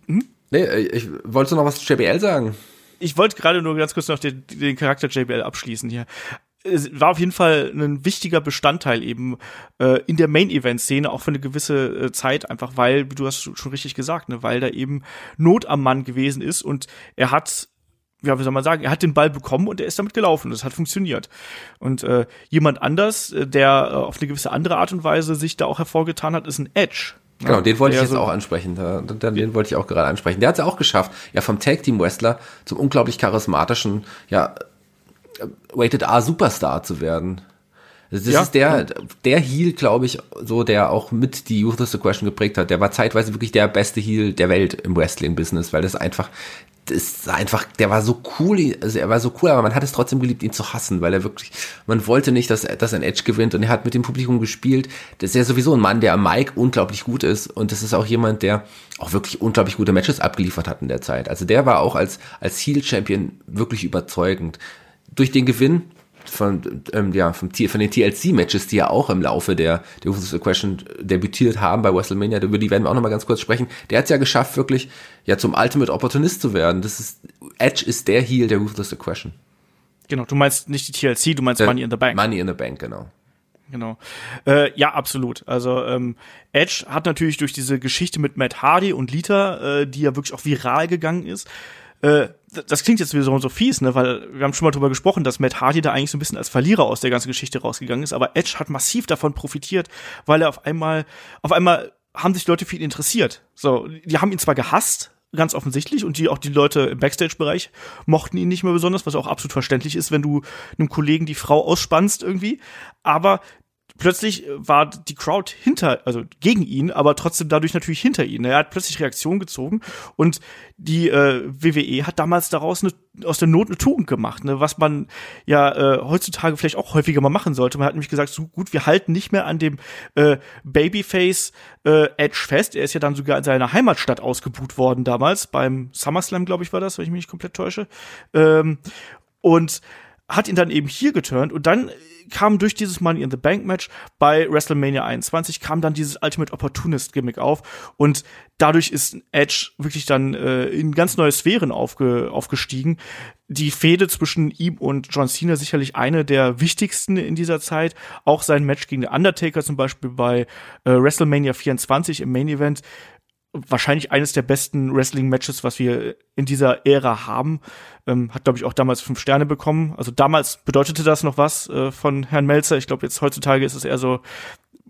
hm? Nee, äh, ich wollte noch was zu JBL sagen. Ich wollte gerade nur ganz kurz noch den, den Charakter JBL abschließen hier es war auf jeden Fall ein wichtiger Bestandteil eben äh, in der Main-Event-Szene, auch für eine gewisse äh, Zeit, einfach weil, du hast schon richtig gesagt, ne, weil da eben Not am Mann gewesen ist und er hat ja, wie soll man sagen, er hat den Ball bekommen und er ist damit gelaufen. Das hat funktioniert. Und äh, jemand anders, äh, der äh, auf eine gewisse andere Art und Weise sich da auch hervorgetan hat, ist ein Edge. Genau, den wollte ich jetzt so auch ansprechen. Den, den wollte ich auch gerade ansprechen. Der hat es ja auch geschafft, ja vom Tag Team Wrestler zum unglaublich charismatischen, ja Rated R Superstar zu werden. Das ja, ist der, der Heel, glaube ich, so, der auch mit die Youth of the Question geprägt hat. Der war zeitweise wirklich der beste Heel der Welt im Wrestling-Business, weil das einfach ist einfach, der war so cool, also er war so cool, aber man hat es trotzdem geliebt, ihn zu hassen, weil er wirklich, man wollte nicht, dass, dass ein Edge gewinnt und er hat mit dem Publikum gespielt. Das ist ja sowieso ein Mann, der am Mike unglaublich gut ist und das ist auch jemand, der auch wirklich unglaublich gute Matches abgeliefert hat in der Zeit. Also der war auch als, als Heel Champion wirklich überzeugend. Durch den Gewinn von, ähm, ja, vom, von den TLC-Matches, die ja auch im Laufe der, der Ruthless Question debütiert haben bei WrestleMania, über die werden wir auch nochmal ganz kurz sprechen. Der hat es ja geschafft, wirklich ja zum Ultimate Opportunist zu werden. Das ist, Edge ist der Heel der Ruthless Question. Genau, du meinst nicht die TLC, du meinst äh, Money in the Bank. Money in the Bank, genau. Genau. Äh, ja, absolut. Also ähm, Edge hat natürlich durch diese Geschichte mit Matt Hardy und Lita, äh, die ja wirklich auch viral gegangen ist, äh, das klingt jetzt wieder so, so fies, ne, weil wir haben schon mal drüber gesprochen, dass Matt Hardy da eigentlich so ein bisschen als Verlierer aus der ganzen Geschichte rausgegangen ist, aber Edge hat massiv davon profitiert, weil er auf einmal, auf einmal haben sich Leute für ihn interessiert. So, die haben ihn zwar gehasst, ganz offensichtlich, und die auch die Leute im Backstage-Bereich mochten ihn nicht mehr besonders, was auch absolut verständlich ist, wenn du einem Kollegen die Frau ausspannst irgendwie, aber plötzlich war die Crowd hinter, also gegen ihn, aber trotzdem dadurch natürlich hinter ihn. Er hat plötzlich Reaktion gezogen und die äh, WWE hat damals daraus eine, aus der Not eine Tugend gemacht, ne, was man ja äh, heutzutage vielleicht auch häufiger mal machen sollte. Man hat nämlich gesagt, so gut, wir halten nicht mehr an dem äh, Babyface äh, Edge fest. Er ist ja dann sogar in seiner Heimatstadt ausgebuht worden damals beim SummerSlam, glaube ich, war das, wenn ich mich nicht komplett täusche. Ähm, und hat ihn dann eben hier geturnt und dann kam durch dieses Money in the Bank Match bei WrestleMania 21 kam dann dieses Ultimate Opportunist Gimmick auf und dadurch ist Edge wirklich dann äh, in ganz neue Sphären aufge aufgestiegen. Die Fehde zwischen ihm und John Cena sicherlich eine der wichtigsten in dieser Zeit. Auch sein Match gegen den Undertaker zum Beispiel bei äh, WrestleMania 24 im Main Event wahrscheinlich eines der besten Wrestling-Matches, was wir in dieser Ära haben. Ähm, hat, glaube ich, auch damals fünf Sterne bekommen. Also damals bedeutete das noch was äh, von Herrn Melzer. Ich glaube, jetzt heutzutage ist es eher so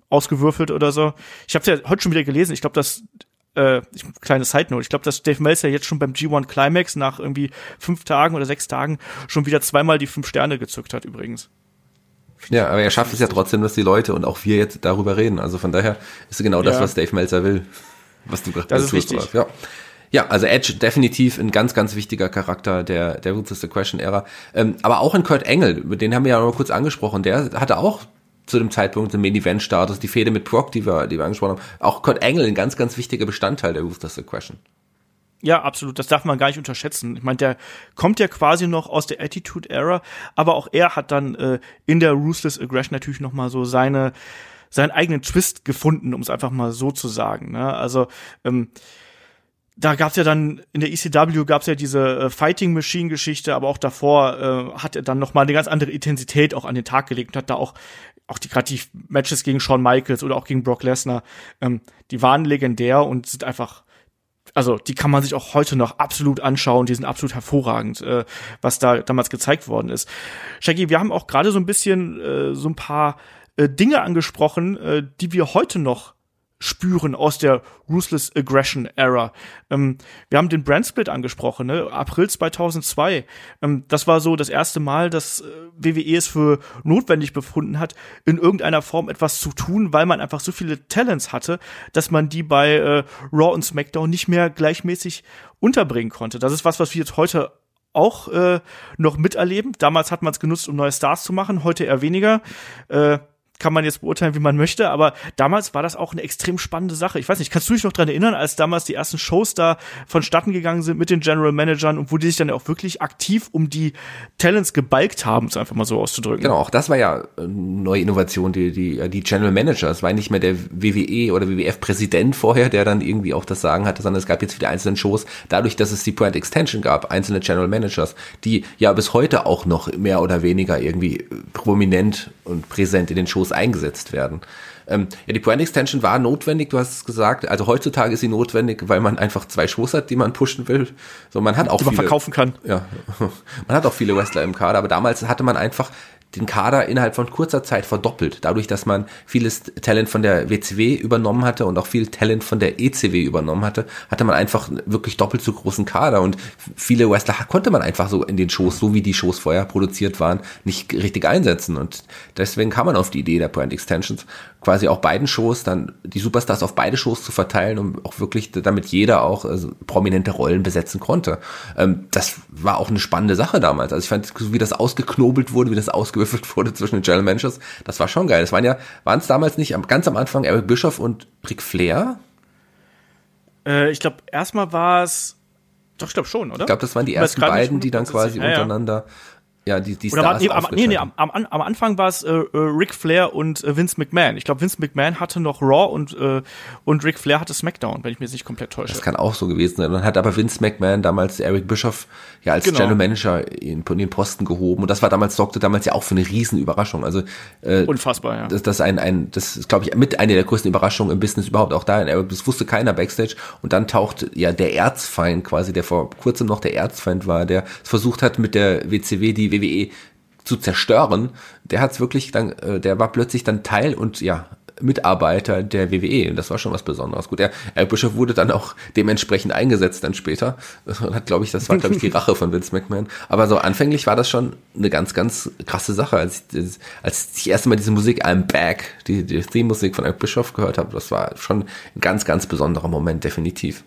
ausgewürfelt oder so. Ich habe es ja heute schon wieder gelesen. Ich glaube, dass äh, kleine Side Note, ich glaube, dass Dave Meltzer jetzt schon beim G1 Climax nach irgendwie fünf Tagen oder sechs Tagen schon wieder zweimal die fünf Sterne gezückt hat übrigens. Ja, aber er schafft es ja trotzdem, dass die Leute und auch wir jetzt darüber reden. Also von daher ist genau das, ja. was Dave Meltzer will was du gerade Das ist richtig. Ja. Ja, also Edge definitiv ein ganz, ganz wichtiger Charakter der, der Ruthless the Question Ära. Ähm, aber auch in Kurt Engel, den haben wir ja noch kurz angesprochen, der hatte auch zu dem Zeitpunkt im Main Event Status, die Fehde mit Brock, die wir, die wir angesprochen haben. Auch Kurt Engel ein ganz, ganz wichtiger Bestandteil der Ruthless the Question. Ja, absolut. Das darf man gar nicht unterschätzen. Ich meine, der kommt ja quasi noch aus der Attitude Era, aber auch er hat dann äh, in der Ruthless Aggression natürlich noch mal so seine seinen eigenen Twist gefunden, um es einfach mal so zu sagen. Ne? Also ähm, da gab's ja dann in der ECW gab's ja diese äh, Fighting Machine Geschichte, aber auch davor äh, hat er dann noch mal eine ganz andere Intensität auch an den Tag gelegt und hat da auch auch die gerade die Matches gegen Shawn Michaels oder auch gegen Brock Lesnar, ähm, die waren legendär und sind einfach also die kann man sich auch heute noch absolut anschauen, die sind absolut hervorragend, äh, was da damals gezeigt worden ist. Shaggy, wir haben auch gerade so ein bisschen äh, so ein paar äh, Dinge angesprochen, äh, die wir heute noch spüren aus der Ruthless Aggression Era. Ähm, wir haben den Brandsplit angesprochen, ne? April 2002. Ähm, das war so das erste Mal, dass äh, WWE es für notwendig befunden hat, in irgendeiner Form etwas zu tun, weil man einfach so viele Talents hatte, dass man die bei äh, Raw und SmackDown nicht mehr gleichmäßig unterbringen konnte. Das ist was, was wir jetzt heute auch äh, noch miterleben. Damals hat man es genutzt, um neue Stars zu machen, heute eher weniger. Äh, kann man jetzt beurteilen, wie man möchte, aber damals war das auch eine extrem spannende Sache. Ich weiß nicht, kannst du dich noch dran erinnern, als damals die ersten Shows da vonstatten gegangen sind mit den General Managern und wo die sich dann auch wirklich aktiv um die Talents gebalgt haben, es einfach mal so auszudrücken. Genau, auch das war ja eine neue Innovation, die, die, die General Manager. Es war nicht mehr der WWE oder WWF-Präsident vorher, der dann irgendwie auch das Sagen hatte, sondern es gab jetzt wieder einzelne Shows, dadurch, dass es die Brand Extension gab, einzelne General Managers, die ja bis heute auch noch mehr oder weniger irgendwie prominent und präsent in den Shows eingesetzt werden. Ähm, ja, die Brand Extension war notwendig, du hast es gesagt. Also heutzutage ist sie notwendig, weil man einfach zwei Shows hat, die man pushen will. So, man hat auch die man viele, verkaufen kann. Ja, man hat auch viele Wrestler im Kader, aber damals hatte man einfach den Kader innerhalb von kurzer Zeit verdoppelt. Dadurch, dass man vieles Talent von der WCW übernommen hatte und auch viel Talent von der ECW übernommen hatte, hatte man einfach wirklich doppelt so großen Kader. Und viele Wrestler konnte man einfach so in den Shows, so wie die Shows vorher produziert waren, nicht richtig einsetzen. Und deswegen kam man auf die Idee der Brand Extensions, quasi auch beiden Shows dann die Superstars auf beide Shows zu verteilen, um auch wirklich, damit jeder auch also, prominente Rollen besetzen konnte. Ähm, das war auch eine spannende Sache damals. Also ich fand, wie das ausgeknobelt wurde, wie das ausgewürfelt wurde zwischen den General Managers, das war schon geil. Das waren ja, waren es damals nicht ganz am Anfang Eric Bischoff und Ric Flair? Äh, ich glaube, erstmal war es doch, ich glaube schon, oder? Ich glaube, das waren die ersten beiden, die dann quasi ja, untereinander ja, die, die Oder Stars nee, am, nee, nee, am, am, am Anfang war es äh, äh, Ric Flair und äh, Vince McMahon. Ich glaube, Vince McMahon hatte noch Raw und, äh, und Ric Flair hatte SmackDown, wenn ich mir jetzt nicht komplett täusche. Das kann auch so gewesen sein. Dann hat aber Vince McMahon damals Eric Bischoff ja als genau. General Manager in, in, den Posten gehoben. Und das war damals, sorgte damals ja auch für eine Riesenüberraschung. Also äh, Unfassbar, ja. Das, das, ein, ein, das ist, glaube ich, mit einer der größten Überraschungen im Business überhaupt auch da. Das wusste keiner Backstage. Und dann taucht ja der Erzfeind quasi, der vor kurzem noch der Erzfeind war, der versucht hat, mit der WCW die WWE zu zerstören, der hat's wirklich dann, äh, der war plötzlich dann Teil und ja, Mitarbeiter der WWE. Und das war schon was Besonderes. Gut, er, Eric Bischoff wurde dann auch dementsprechend eingesetzt dann später. Das hat, glaube ich, das war, glaube ich, die Rache von Vince McMahon. Aber so anfänglich war das schon eine ganz, ganz krasse Sache. Als ich, als ich erst mal diese Musik I'm Back, die, die Theme-Musik von Eric Bischoff gehört habe, das war schon ein ganz, ganz besonderer Moment, definitiv.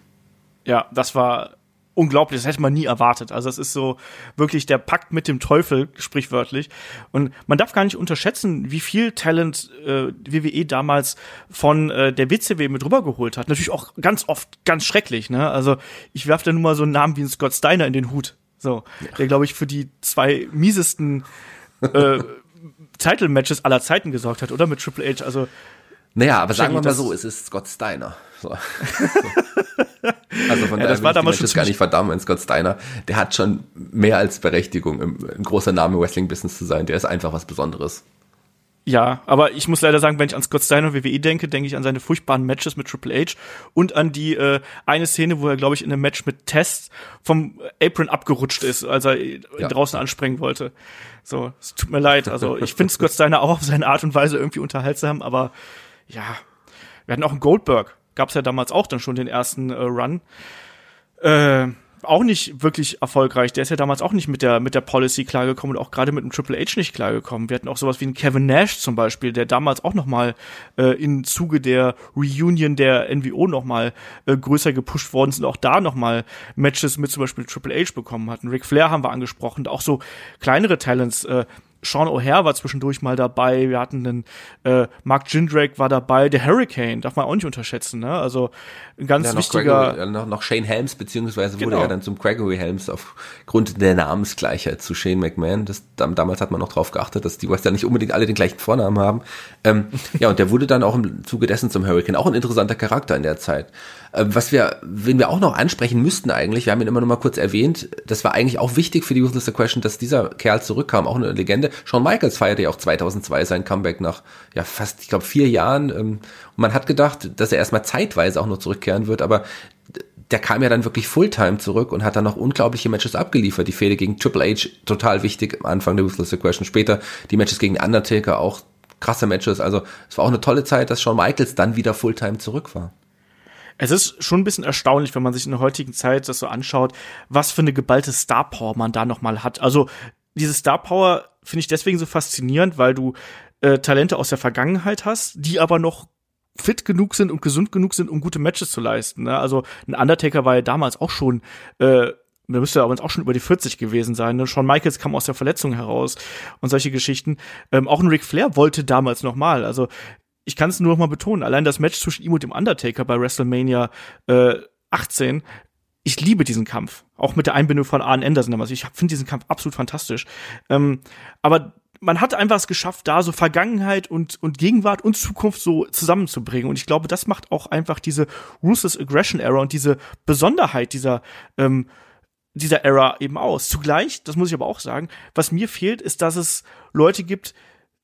Ja, das war unglaublich, das hätte man nie erwartet. Also es ist so wirklich der Pakt mit dem Teufel, sprichwörtlich. Und man darf gar nicht unterschätzen, wie viel Talent äh, WWE damals von äh, der WCW mit rübergeholt hat. Natürlich auch ganz oft ganz schrecklich. Ne? Also ich werfe da nur mal so einen Namen wie einen Scott Steiner in den Hut. So, der, glaube ich, für die zwei miesesten äh, Title-Matches aller Zeiten gesorgt hat, oder? Mit Triple H. Also. Naja, aber sagen wir mal so, es ist Scott Steiner. So. also von ja, das war damals schon gar nicht verdammt, Scott Steiner, der hat schon mehr als Berechtigung, ein großer Name im Wrestling-Business zu sein. Der ist einfach was Besonderes. Ja, aber ich muss leider sagen, wenn ich an Scott Steiner und WWE denke, denke ich an seine furchtbaren Matches mit Triple H und an die äh, eine Szene, wo er, glaube ich, in einem Match mit Test vom Apron abgerutscht ist, als er ja. draußen anspringen wollte. So, es tut mir leid. Also ich finde Scott Steiner auch auf seine Art und Weise irgendwie unterhaltsam, aber ja, wir hatten auch einen Goldberg. Gab's ja damals auch dann schon den ersten äh, Run. Äh, auch nicht wirklich erfolgreich. Der ist ja damals auch nicht mit der, mit der Policy klargekommen und auch gerade mit dem Triple H nicht klargekommen. Wir hatten auch sowas wie einen Kevin Nash zum Beispiel, der damals auch nochmal äh, im Zuge der Reunion der NWO nochmal äh, größer gepusht worden sind, auch da nochmal Matches mit zum Beispiel Triple H bekommen hatten. Ric Flair haben wir angesprochen, auch so kleinere Talents, äh, Sean O'Hare war zwischendurch mal dabei, wir hatten einen äh, Mark Jindrake war dabei, der Hurricane, darf man auch nicht unterschätzen, ne? Also ein ganz ja, wichtiger. Gregory, noch, noch Shane Helms, beziehungsweise genau. wurde er dann zum Gregory Helms aufgrund der Namensgleichheit zu Shane McMahon. Das, damals hat man noch drauf geachtet, dass die Wrestler nicht unbedingt alle den gleichen Vornamen haben. Ähm, ja, und der wurde dann auch im Zuge dessen zum Hurricane. Auch ein interessanter Charakter in der Zeit. Ähm, was wir, wen wir auch noch ansprechen müssten eigentlich, wir haben ihn immer noch mal kurz erwähnt, das war eigentlich auch wichtig für die Ruthless Question, dass dieser Kerl zurückkam, auch eine Legende. Shawn Michaels feierte ja auch 2002 sein Comeback nach ja fast, ich glaube, vier Jahren. Ähm, und man hat gedacht, dass er erstmal zeitweise auch noch zurückkehren wird, aber der kam ja dann wirklich Fulltime zurück und hat dann noch unglaubliche Matches abgeliefert. Die Fehde gegen Triple H, total wichtig am Anfang der Ruthless Question. Später die Matches gegen Undertaker, auch krasse Matches. Also es war auch eine tolle Zeit, dass Shawn Michaels dann wieder Fulltime zurück war. Es ist schon ein bisschen erstaunlich, wenn man sich in der heutigen Zeit das so anschaut, was für eine geballte Star Power man da nochmal hat. Also diese Star Power finde ich deswegen so faszinierend, weil du äh, Talente aus der Vergangenheit hast, die aber noch fit genug sind und gesund genug sind, um gute Matches zu leisten. Ne? Also ein Undertaker war ja damals auch schon äh, der müsste aber auch schon über die 40 gewesen sein. Ne? Shawn Michaels kam aus der Verletzung heraus und solche Geschichten. Ähm, auch ein Ric Flair wollte damals noch mal. Also ich kann es nur noch mal betonen. Allein das Match zwischen ihm und dem Undertaker bei WrestleMania äh, 18 ich liebe diesen Kampf. Auch mit der Einbindung von Arn Anderson damals. Ich finde diesen Kampf absolut fantastisch. Ähm, aber man hat einfach es geschafft, da so Vergangenheit und, und Gegenwart und Zukunft so zusammenzubringen. Und ich glaube, das macht auch einfach diese Ruthless Aggression Era und diese Besonderheit dieser, ähm, dieser Era eben aus. Zugleich, das muss ich aber auch sagen, was mir fehlt, ist, dass es Leute gibt,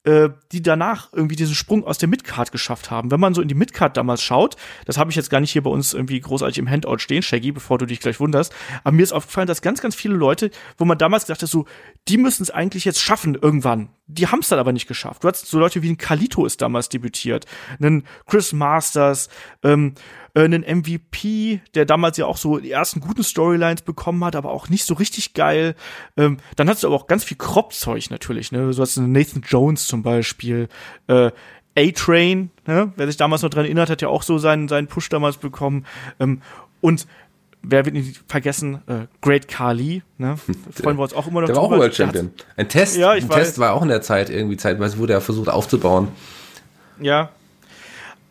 äh, die danach irgendwie diesen Sprung aus der Midcard geschafft haben. Wenn man so in die Midcard damals schaut, das habe ich jetzt gar nicht hier bei uns irgendwie großartig im Handout stehen, Shaggy, bevor du dich gleich wunderst, aber mir ist aufgefallen, dass ganz, ganz viele Leute, wo man damals gedacht hat, so, die müssen es eigentlich jetzt schaffen irgendwann. Die haben es dann aber nicht geschafft. Du hast so Leute wie ein Kalito ist damals debütiert, einen Chris Masters, ähm, äh, einen MVP, der damals ja auch so die ersten guten Storylines bekommen hat, aber auch nicht so richtig geil. Ähm, dann hast du aber auch ganz viel Crop-Zeug natürlich, ne? So hast du Nathan Jones zum Beispiel, äh, A-Train, ne? wer sich damals noch dran erinnert, hat ja auch so seinen, seinen Push damals bekommen. Ähm, und wer wird nicht vergessen, äh, Great Khali, ne? Freuen wir uns auch immer noch Der war auch World Champion. Ein Test, ja, ein weiß. Test war auch in der Zeit irgendwie zeitweise wurde er versucht aufzubauen. Ja,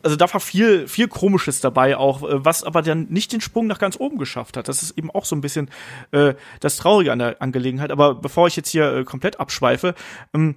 also da war viel, viel Komisches dabei auch, äh, was aber dann nicht den Sprung nach ganz oben geschafft hat. Das ist eben auch so ein bisschen äh, das Traurige an der Angelegenheit. Aber bevor ich jetzt hier äh, komplett abschweife, ähm,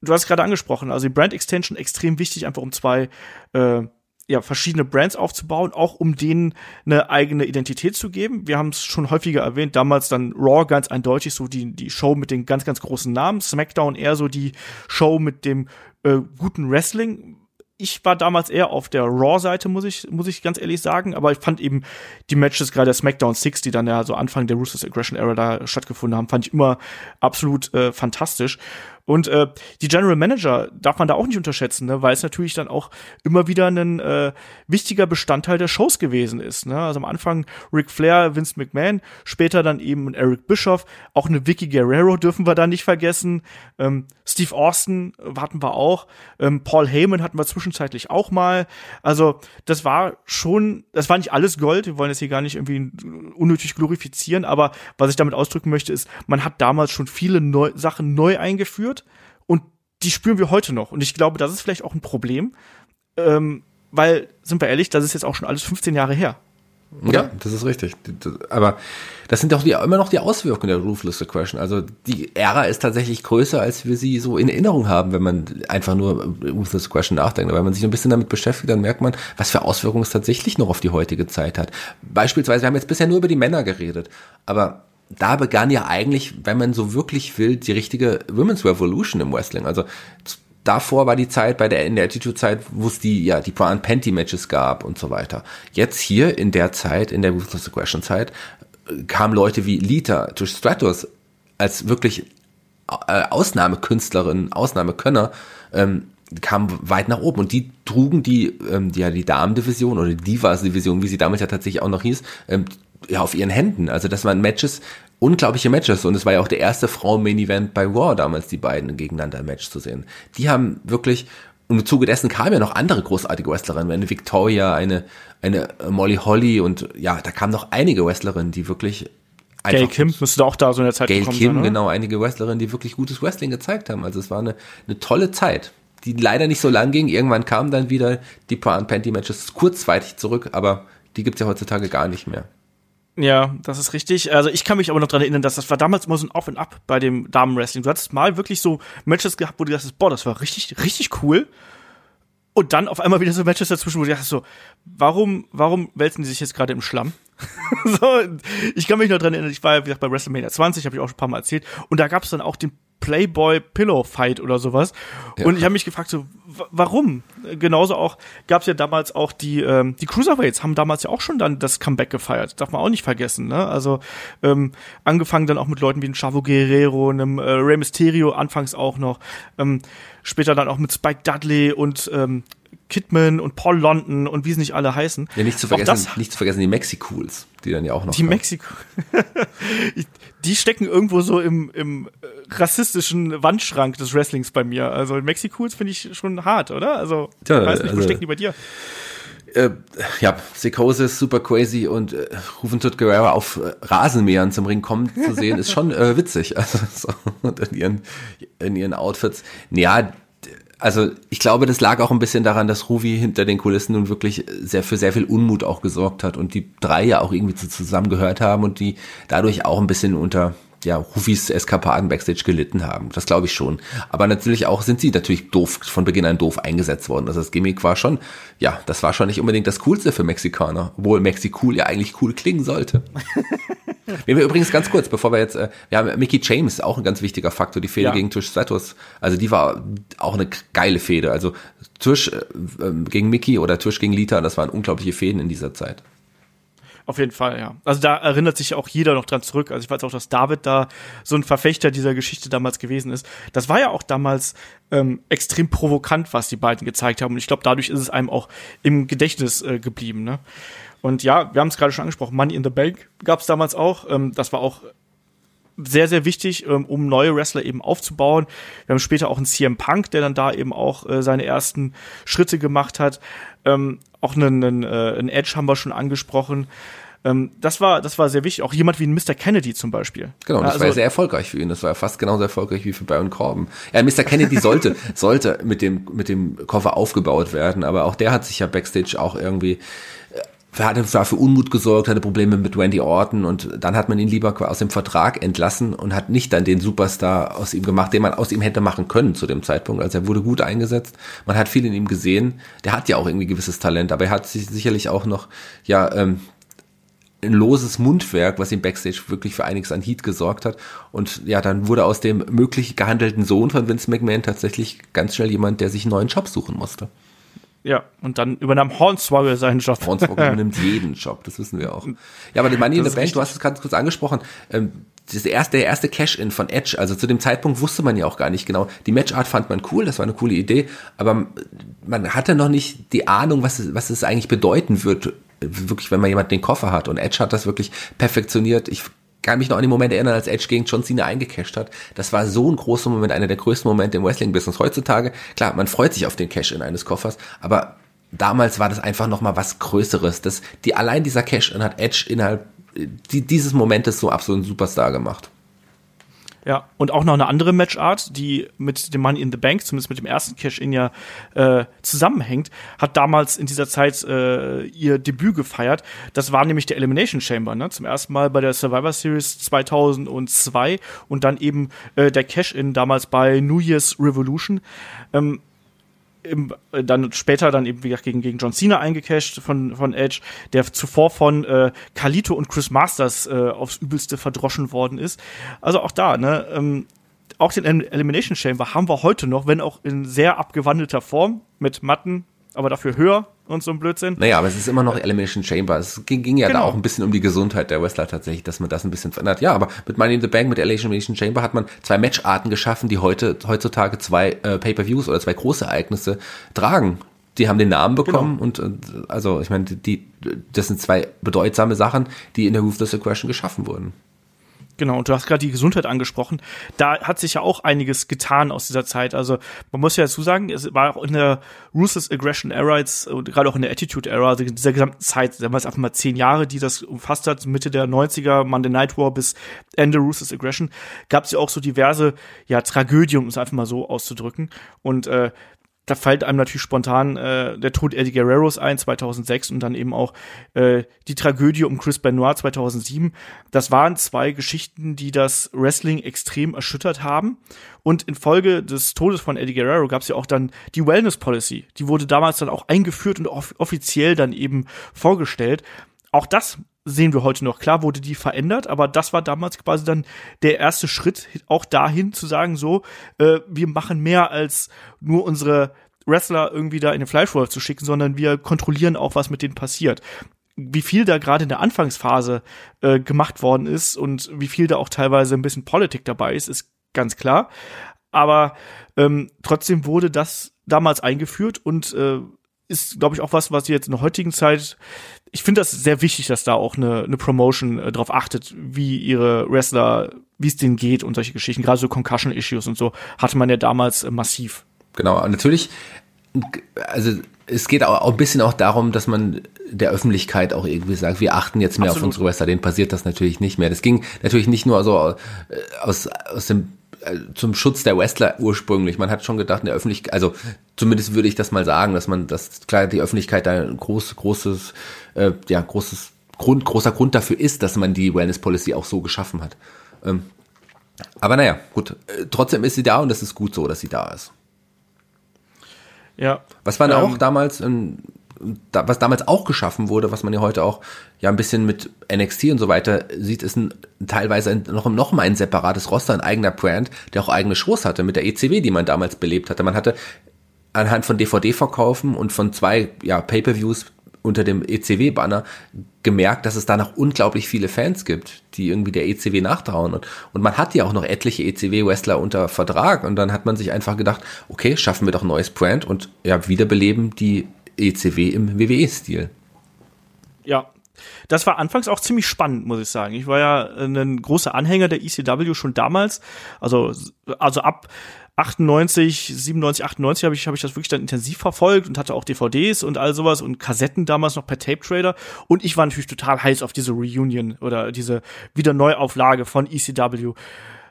du hast gerade angesprochen, also die Brand Extension extrem wichtig, einfach um zwei äh, ja, verschiedene Brands aufzubauen, auch um denen eine eigene Identität zu geben. Wir haben es schon häufiger erwähnt, damals dann Raw ganz eindeutig so die, die Show mit den ganz, ganz großen Namen, SmackDown eher so die Show mit dem äh, guten Wrestling, ich war damals eher auf der Raw-Seite, muss ich, muss ich ganz ehrlich sagen, aber ich fand eben die Matches, gerade der SmackDown 6, die dann ja so Anfang der Ruthless Aggression Era da stattgefunden haben, fand ich immer absolut äh, fantastisch. Und äh, die General Manager darf man da auch nicht unterschätzen, ne? weil es natürlich dann auch immer wieder ein äh, wichtiger Bestandteil der Shows gewesen ist. Ne? Also am Anfang Ric Flair, Vince McMahon, später dann eben Eric Bischoff, auch eine Vicky Guerrero dürfen wir da nicht vergessen. Ähm, Steve Austin hatten wir auch, ähm, Paul Heyman hatten wir zwischenzeitlich auch mal. Also das war schon, das war nicht alles Gold. Wir wollen das hier gar nicht irgendwie unnötig glorifizieren, aber was ich damit ausdrücken möchte, ist, man hat damals schon viele neu Sachen neu eingeführt die spüren wir heute noch. Und ich glaube, das ist vielleicht auch ein Problem, ähm, weil, sind wir ehrlich, das ist jetzt auch schon alles 15 Jahre her. Oder? Ja, das ist richtig. Aber das sind doch die, immer noch die Auswirkungen der Ruthless Aggression. Also die Ära ist tatsächlich größer, als wir sie so in Erinnerung haben, wenn man einfach nur Ruthless Aggression nachdenkt. Aber wenn man sich ein bisschen damit beschäftigt, dann merkt man, was für Auswirkungen es tatsächlich noch auf die heutige Zeit hat. Beispielsweise, wir haben jetzt bisher nur über die Männer geredet, aber da begann ja eigentlich, wenn man so wirklich will, die richtige Women's Revolution im Wrestling. Also davor war die Zeit bei der in der Attitude-Zeit, wo es die ja die Bra Panty Matches gab und so weiter. Jetzt hier in der Zeit, in der Ruthless Aggression Zeit, kamen Leute wie Lita, durch Stratus als wirklich äh, Ausnahmekünstlerin, Ausnahmekönner, ähm, kamen weit nach oben und die trugen die ähm, die, ja die Damen-Division oder die Divas-Division, wie sie damals ja tatsächlich auch noch hieß, ähm, ja auf ihren Händen. Also das waren Matches, unglaubliche Matches und es war ja auch der erste Frauen-Main-Event bei Raw damals, die beiden gegeneinander im Match zu sehen. Die haben wirklich und im Zuge dessen kamen ja noch andere großartige Wrestlerinnen, eine Victoria, eine, eine Molly Holly und ja, da kamen noch einige Wrestlerinnen, die wirklich einfach. Gail Kim müsste auch da so in der Zeit Gail Kim, sein, genau, einige Wrestlerinnen, die wirklich gutes Wrestling gezeigt haben. Also es war eine, eine tolle Zeit, die leider nicht so lang ging. Irgendwann kamen dann wieder die Bra Panty Matches kurzzeitig zurück, aber die gibt's ja heutzutage gar nicht mehr. Ja, das ist richtig. Also ich kann mich aber noch dran erinnern, dass das war damals immer so ein Auf und Ab bei dem Damenwrestling. Du hattest mal wirklich so Matches gehabt, wo du dachtest, boah, das war richtig, richtig cool. Und dann auf einmal wieder so Matches dazwischen, wo du dachtest so, warum, warum wälzen die sich jetzt gerade im Schlamm? so, ich kann mich noch dran erinnern, ich war ja, wie gesagt, bei WrestleMania 20, habe ich auch schon ein paar Mal erzählt, und da gab es dann auch den Playboy Pillow Fight oder sowas. Ja. Und ich habe mich gefragt, so, warum? Genauso auch gab es ja damals auch die ähm, die Cruiserweights haben damals ja auch schon dann das Comeback gefeiert. Darf man auch nicht vergessen. Ne? Also ähm, angefangen dann auch mit Leuten wie ein Chavo Guerrero, einem äh, Rey Mysterio, anfangs auch noch. Ähm, später dann auch mit Spike Dudley und ähm, Kidman und Paul London und wie sie nicht alle heißen. Ja, nicht zu vergessen, nicht zu vergessen die Mexicools, die dann ja auch noch. Die Mexiko. die stecken irgendwo so im, im äh, rassistischen Wandschrank des Wrestlings bei mir. Also Mexicools finde ich schon hart, oder? Also, ja, ich weiß nicht, wo also, stecken die bei dir? Äh, ja, Psychosis, Super Crazy und äh, Juventud Guerrero auf äh, Rasenmähern zum Ring kommen zu sehen, ist schon äh, witzig. Also so, und in ihren, in ihren Outfits. Ja, also ich glaube, das lag auch ein bisschen daran, dass Ruvi hinter den Kulissen nun wirklich sehr für sehr viel Unmut auch gesorgt hat und die drei ja auch irgendwie zusammengehört haben und die dadurch auch ein bisschen unter ja, Rufis Eskapaden Backstage gelitten haben. Das glaube ich schon. Aber natürlich auch sind sie natürlich doof, von Beginn an doof eingesetzt worden. Also das Gimmick war schon, ja, das war schon nicht unbedingt das Coolste für Mexikaner. Obwohl Mexikool ja eigentlich cool klingen sollte. wir übrigens ganz kurz, bevor wir jetzt, äh, wir haben Mickey James, auch ein ganz wichtiger Faktor, die Fehde ja. gegen Tush Stratus. Also die war auch eine geile Fehde. Also Tush äh, ähm, gegen Mickey oder Tush gegen Lita, das waren unglaubliche Fäden in dieser Zeit. Auf jeden Fall, ja. Also da erinnert sich auch jeder noch dran zurück. Also ich weiß auch, dass David da so ein Verfechter dieser Geschichte damals gewesen ist. Das war ja auch damals ähm, extrem provokant, was die beiden gezeigt haben. Und ich glaube, dadurch ist es einem auch im Gedächtnis äh, geblieben. Ne? Und ja, wir haben es gerade schon angesprochen, Money in the Bank gab es damals auch. Ähm, das war auch sehr, sehr wichtig, ähm, um neue Wrestler eben aufzubauen. Wir haben später auch einen CM Punk, der dann da eben auch äh, seine ersten Schritte gemacht hat. Ähm, auch einen, einen, äh, einen Edge haben wir schon angesprochen. Ähm, das war, das war sehr wichtig. Auch jemand wie ein Mr. Kennedy zum Beispiel. Genau, das also, war ja sehr erfolgreich für ihn. Das war ja fast genauso erfolgreich wie für Baron Corbin. Ja, Mr. Kennedy sollte, sollte mit dem, mit dem Koffer aufgebaut werden, aber auch der hat sich ja Backstage auch irgendwie hatte für Unmut gesorgt, hatte Probleme mit Randy Orton und dann hat man ihn lieber aus dem Vertrag entlassen und hat nicht dann den Superstar aus ihm gemacht, den man aus ihm hätte machen können zu dem Zeitpunkt. Also er wurde gut eingesetzt, man hat viel in ihm gesehen. Der hat ja auch irgendwie gewisses Talent, aber er hat sich sicherlich auch noch ja ähm, ein loses Mundwerk, was ihm Backstage wirklich für einiges an Heat gesorgt hat. Und ja, dann wurde aus dem möglich gehandelten Sohn von Vince McMahon tatsächlich ganz schnell jemand, der sich einen neuen Job suchen musste. Ja, und dann übernahm Hornswoggle seinen Job. Hornswoggle übernimmt jeden Job, das wissen wir auch. Ja, aber die Money in the Bank, du hast es ganz kurz angesprochen, ähm, das erste, der erste Cash-In von Edge, also zu dem Zeitpunkt wusste man ja auch gar nicht genau. Die Matchart fand man cool, das war eine coole Idee, aber man hatte noch nicht die Ahnung, was es, was es eigentlich bedeuten wird, wirklich, wenn man jemand den Koffer hat. Und Edge hat das wirklich perfektioniert. Ich kann mich noch an den Moment erinnern, als Edge gegen John Cena eingecasht hat. Das war so ein großer Moment, einer der größten Momente im Wrestling-Business. Heutzutage, klar, man freut sich auf den Cash in eines Koffers, aber damals war das einfach noch mal was Größeres. Das, die, allein dieser Cash-In hat Edge innerhalb die, dieses Momentes so absolut ein Superstar gemacht. Ja, und auch noch eine andere Matchart, die mit dem Money in the Bank, zumindest mit dem ersten Cash-In ja äh, zusammenhängt, hat damals in dieser Zeit äh, ihr Debüt gefeiert. Das war nämlich der Elimination Chamber, ne? Zum ersten Mal bei der Survivor Series 2002 und dann eben äh, der Cash-In damals bei New Year's Revolution. Ähm, im, äh, dann später dann eben wie gesagt, gegen, gegen John Cena eingecasht von, von Edge, der zuvor von äh, Kalito und Chris Masters äh, aufs Übelste verdroschen worden ist. Also auch da, ne, ähm, auch den Elimination Chamber haben wir heute noch, wenn auch in sehr abgewandelter Form mit Matten, aber dafür höher und so ein Blödsinn. Naja, aber es ist immer noch Elimination Chamber. Es ging, ging ja genau. da auch ein bisschen um die Gesundheit der Wrestler tatsächlich, dass man das ein bisschen verändert. Ja, aber mit Money in the Bank, mit Elimination Chamber hat man zwei Matcharten geschaffen, die heute heutzutage zwei äh, Pay-per-Views oder zwei große Ereignisse tragen. Die haben den Namen bekommen genau. und, und also ich meine, die, das sind zwei bedeutsame Sachen, die in der Ruthless Aggression geschaffen wurden. Genau, und du hast gerade die Gesundheit angesprochen. Da hat sich ja auch einiges getan aus dieser Zeit. Also man muss ja dazu sagen, es war auch in der Ruthless Aggression Era jetzt, und gerade auch in der Attitude Era, also dieser gesamten Zeit, es einfach mal zehn Jahre, die das umfasst hat, Mitte der 90er, Monday Night War bis Ende Ruthless Aggression, gab es ja auch so diverse ja, Tragödien, um es einfach mal so auszudrücken. Und äh, da fällt einem natürlich spontan äh, der Tod Eddie Guerreros ein, 2006, und dann eben auch äh, die Tragödie um Chris Benoit 2007. Das waren zwei Geschichten, die das Wrestling extrem erschüttert haben. Und infolge des Todes von Eddie Guerrero gab es ja auch dann die Wellness Policy. Die wurde damals dann auch eingeführt und off offiziell dann eben vorgestellt. Auch das sehen wir heute noch. Klar wurde die verändert, aber das war damals quasi dann der erste Schritt auch dahin zu sagen, so, äh, wir machen mehr als nur unsere Wrestler irgendwie da in den Fleischwolf zu schicken, sondern wir kontrollieren auch, was mit denen passiert. Wie viel da gerade in der Anfangsphase äh, gemacht worden ist und wie viel da auch teilweise ein bisschen Politik dabei ist, ist ganz klar. Aber ähm, trotzdem wurde das damals eingeführt und äh, ist, glaube ich, auch was, was jetzt in der heutigen Zeit, ich finde das sehr wichtig, dass da auch eine, eine Promotion äh, darauf achtet, wie ihre Wrestler, wie es denen geht und solche Geschichten. Gerade so Concussion-Issues und so hatte man ja damals äh, massiv. Genau, natürlich, also es geht auch, ein bisschen auch darum, dass man der Öffentlichkeit auch irgendwie sagt, wir achten jetzt mehr Absolut. auf unsere Wrestler, denen passiert das natürlich nicht mehr. Das ging natürlich nicht nur so äh, aus, aus dem zum Schutz der Wrestler ursprünglich. Man hat schon gedacht, in der Öffentlichkeit, also zumindest würde ich das mal sagen, dass man, dass klar die Öffentlichkeit da ein groß, großes, äh, ja, großes Grund, großer Grund dafür ist, dass man die Wellness Policy auch so geschaffen hat. Ähm, aber naja, gut. Äh, trotzdem ist sie da und es ist gut so, dass sie da ist. Ja. Was war ähm, auch damals ein da, was damals auch geschaffen wurde, was man ja heute auch ja ein bisschen mit NXT und so weiter sieht, ist ein, teilweise ein, noch, noch mal ein separates Roster, ein eigener Brand, der auch eigene Shows hatte mit der ECW, die man damals belebt hatte. Man hatte anhand von DVD-Verkaufen und von zwei ja, Pay-per-Views unter dem ECW-Banner gemerkt, dass es da noch unglaublich viele Fans gibt, die irgendwie der ECW nachtrauen. Und, und man hat ja auch noch etliche ECW-Wrestler unter Vertrag. Und dann hat man sich einfach gedacht, okay, schaffen wir doch ein neues Brand und ja, wiederbeleben die ECW im WWE-Stil. Ja, das war anfangs auch ziemlich spannend, muss ich sagen. Ich war ja ein großer Anhänger der ECW schon damals. Also, also ab 98, 97, 98 habe ich, hab ich das wirklich dann intensiv verfolgt und hatte auch DVDs und all sowas und Kassetten damals noch per Tape Trader. Und ich war natürlich total heiß auf diese Reunion oder diese wieder Neuauflage von ECW.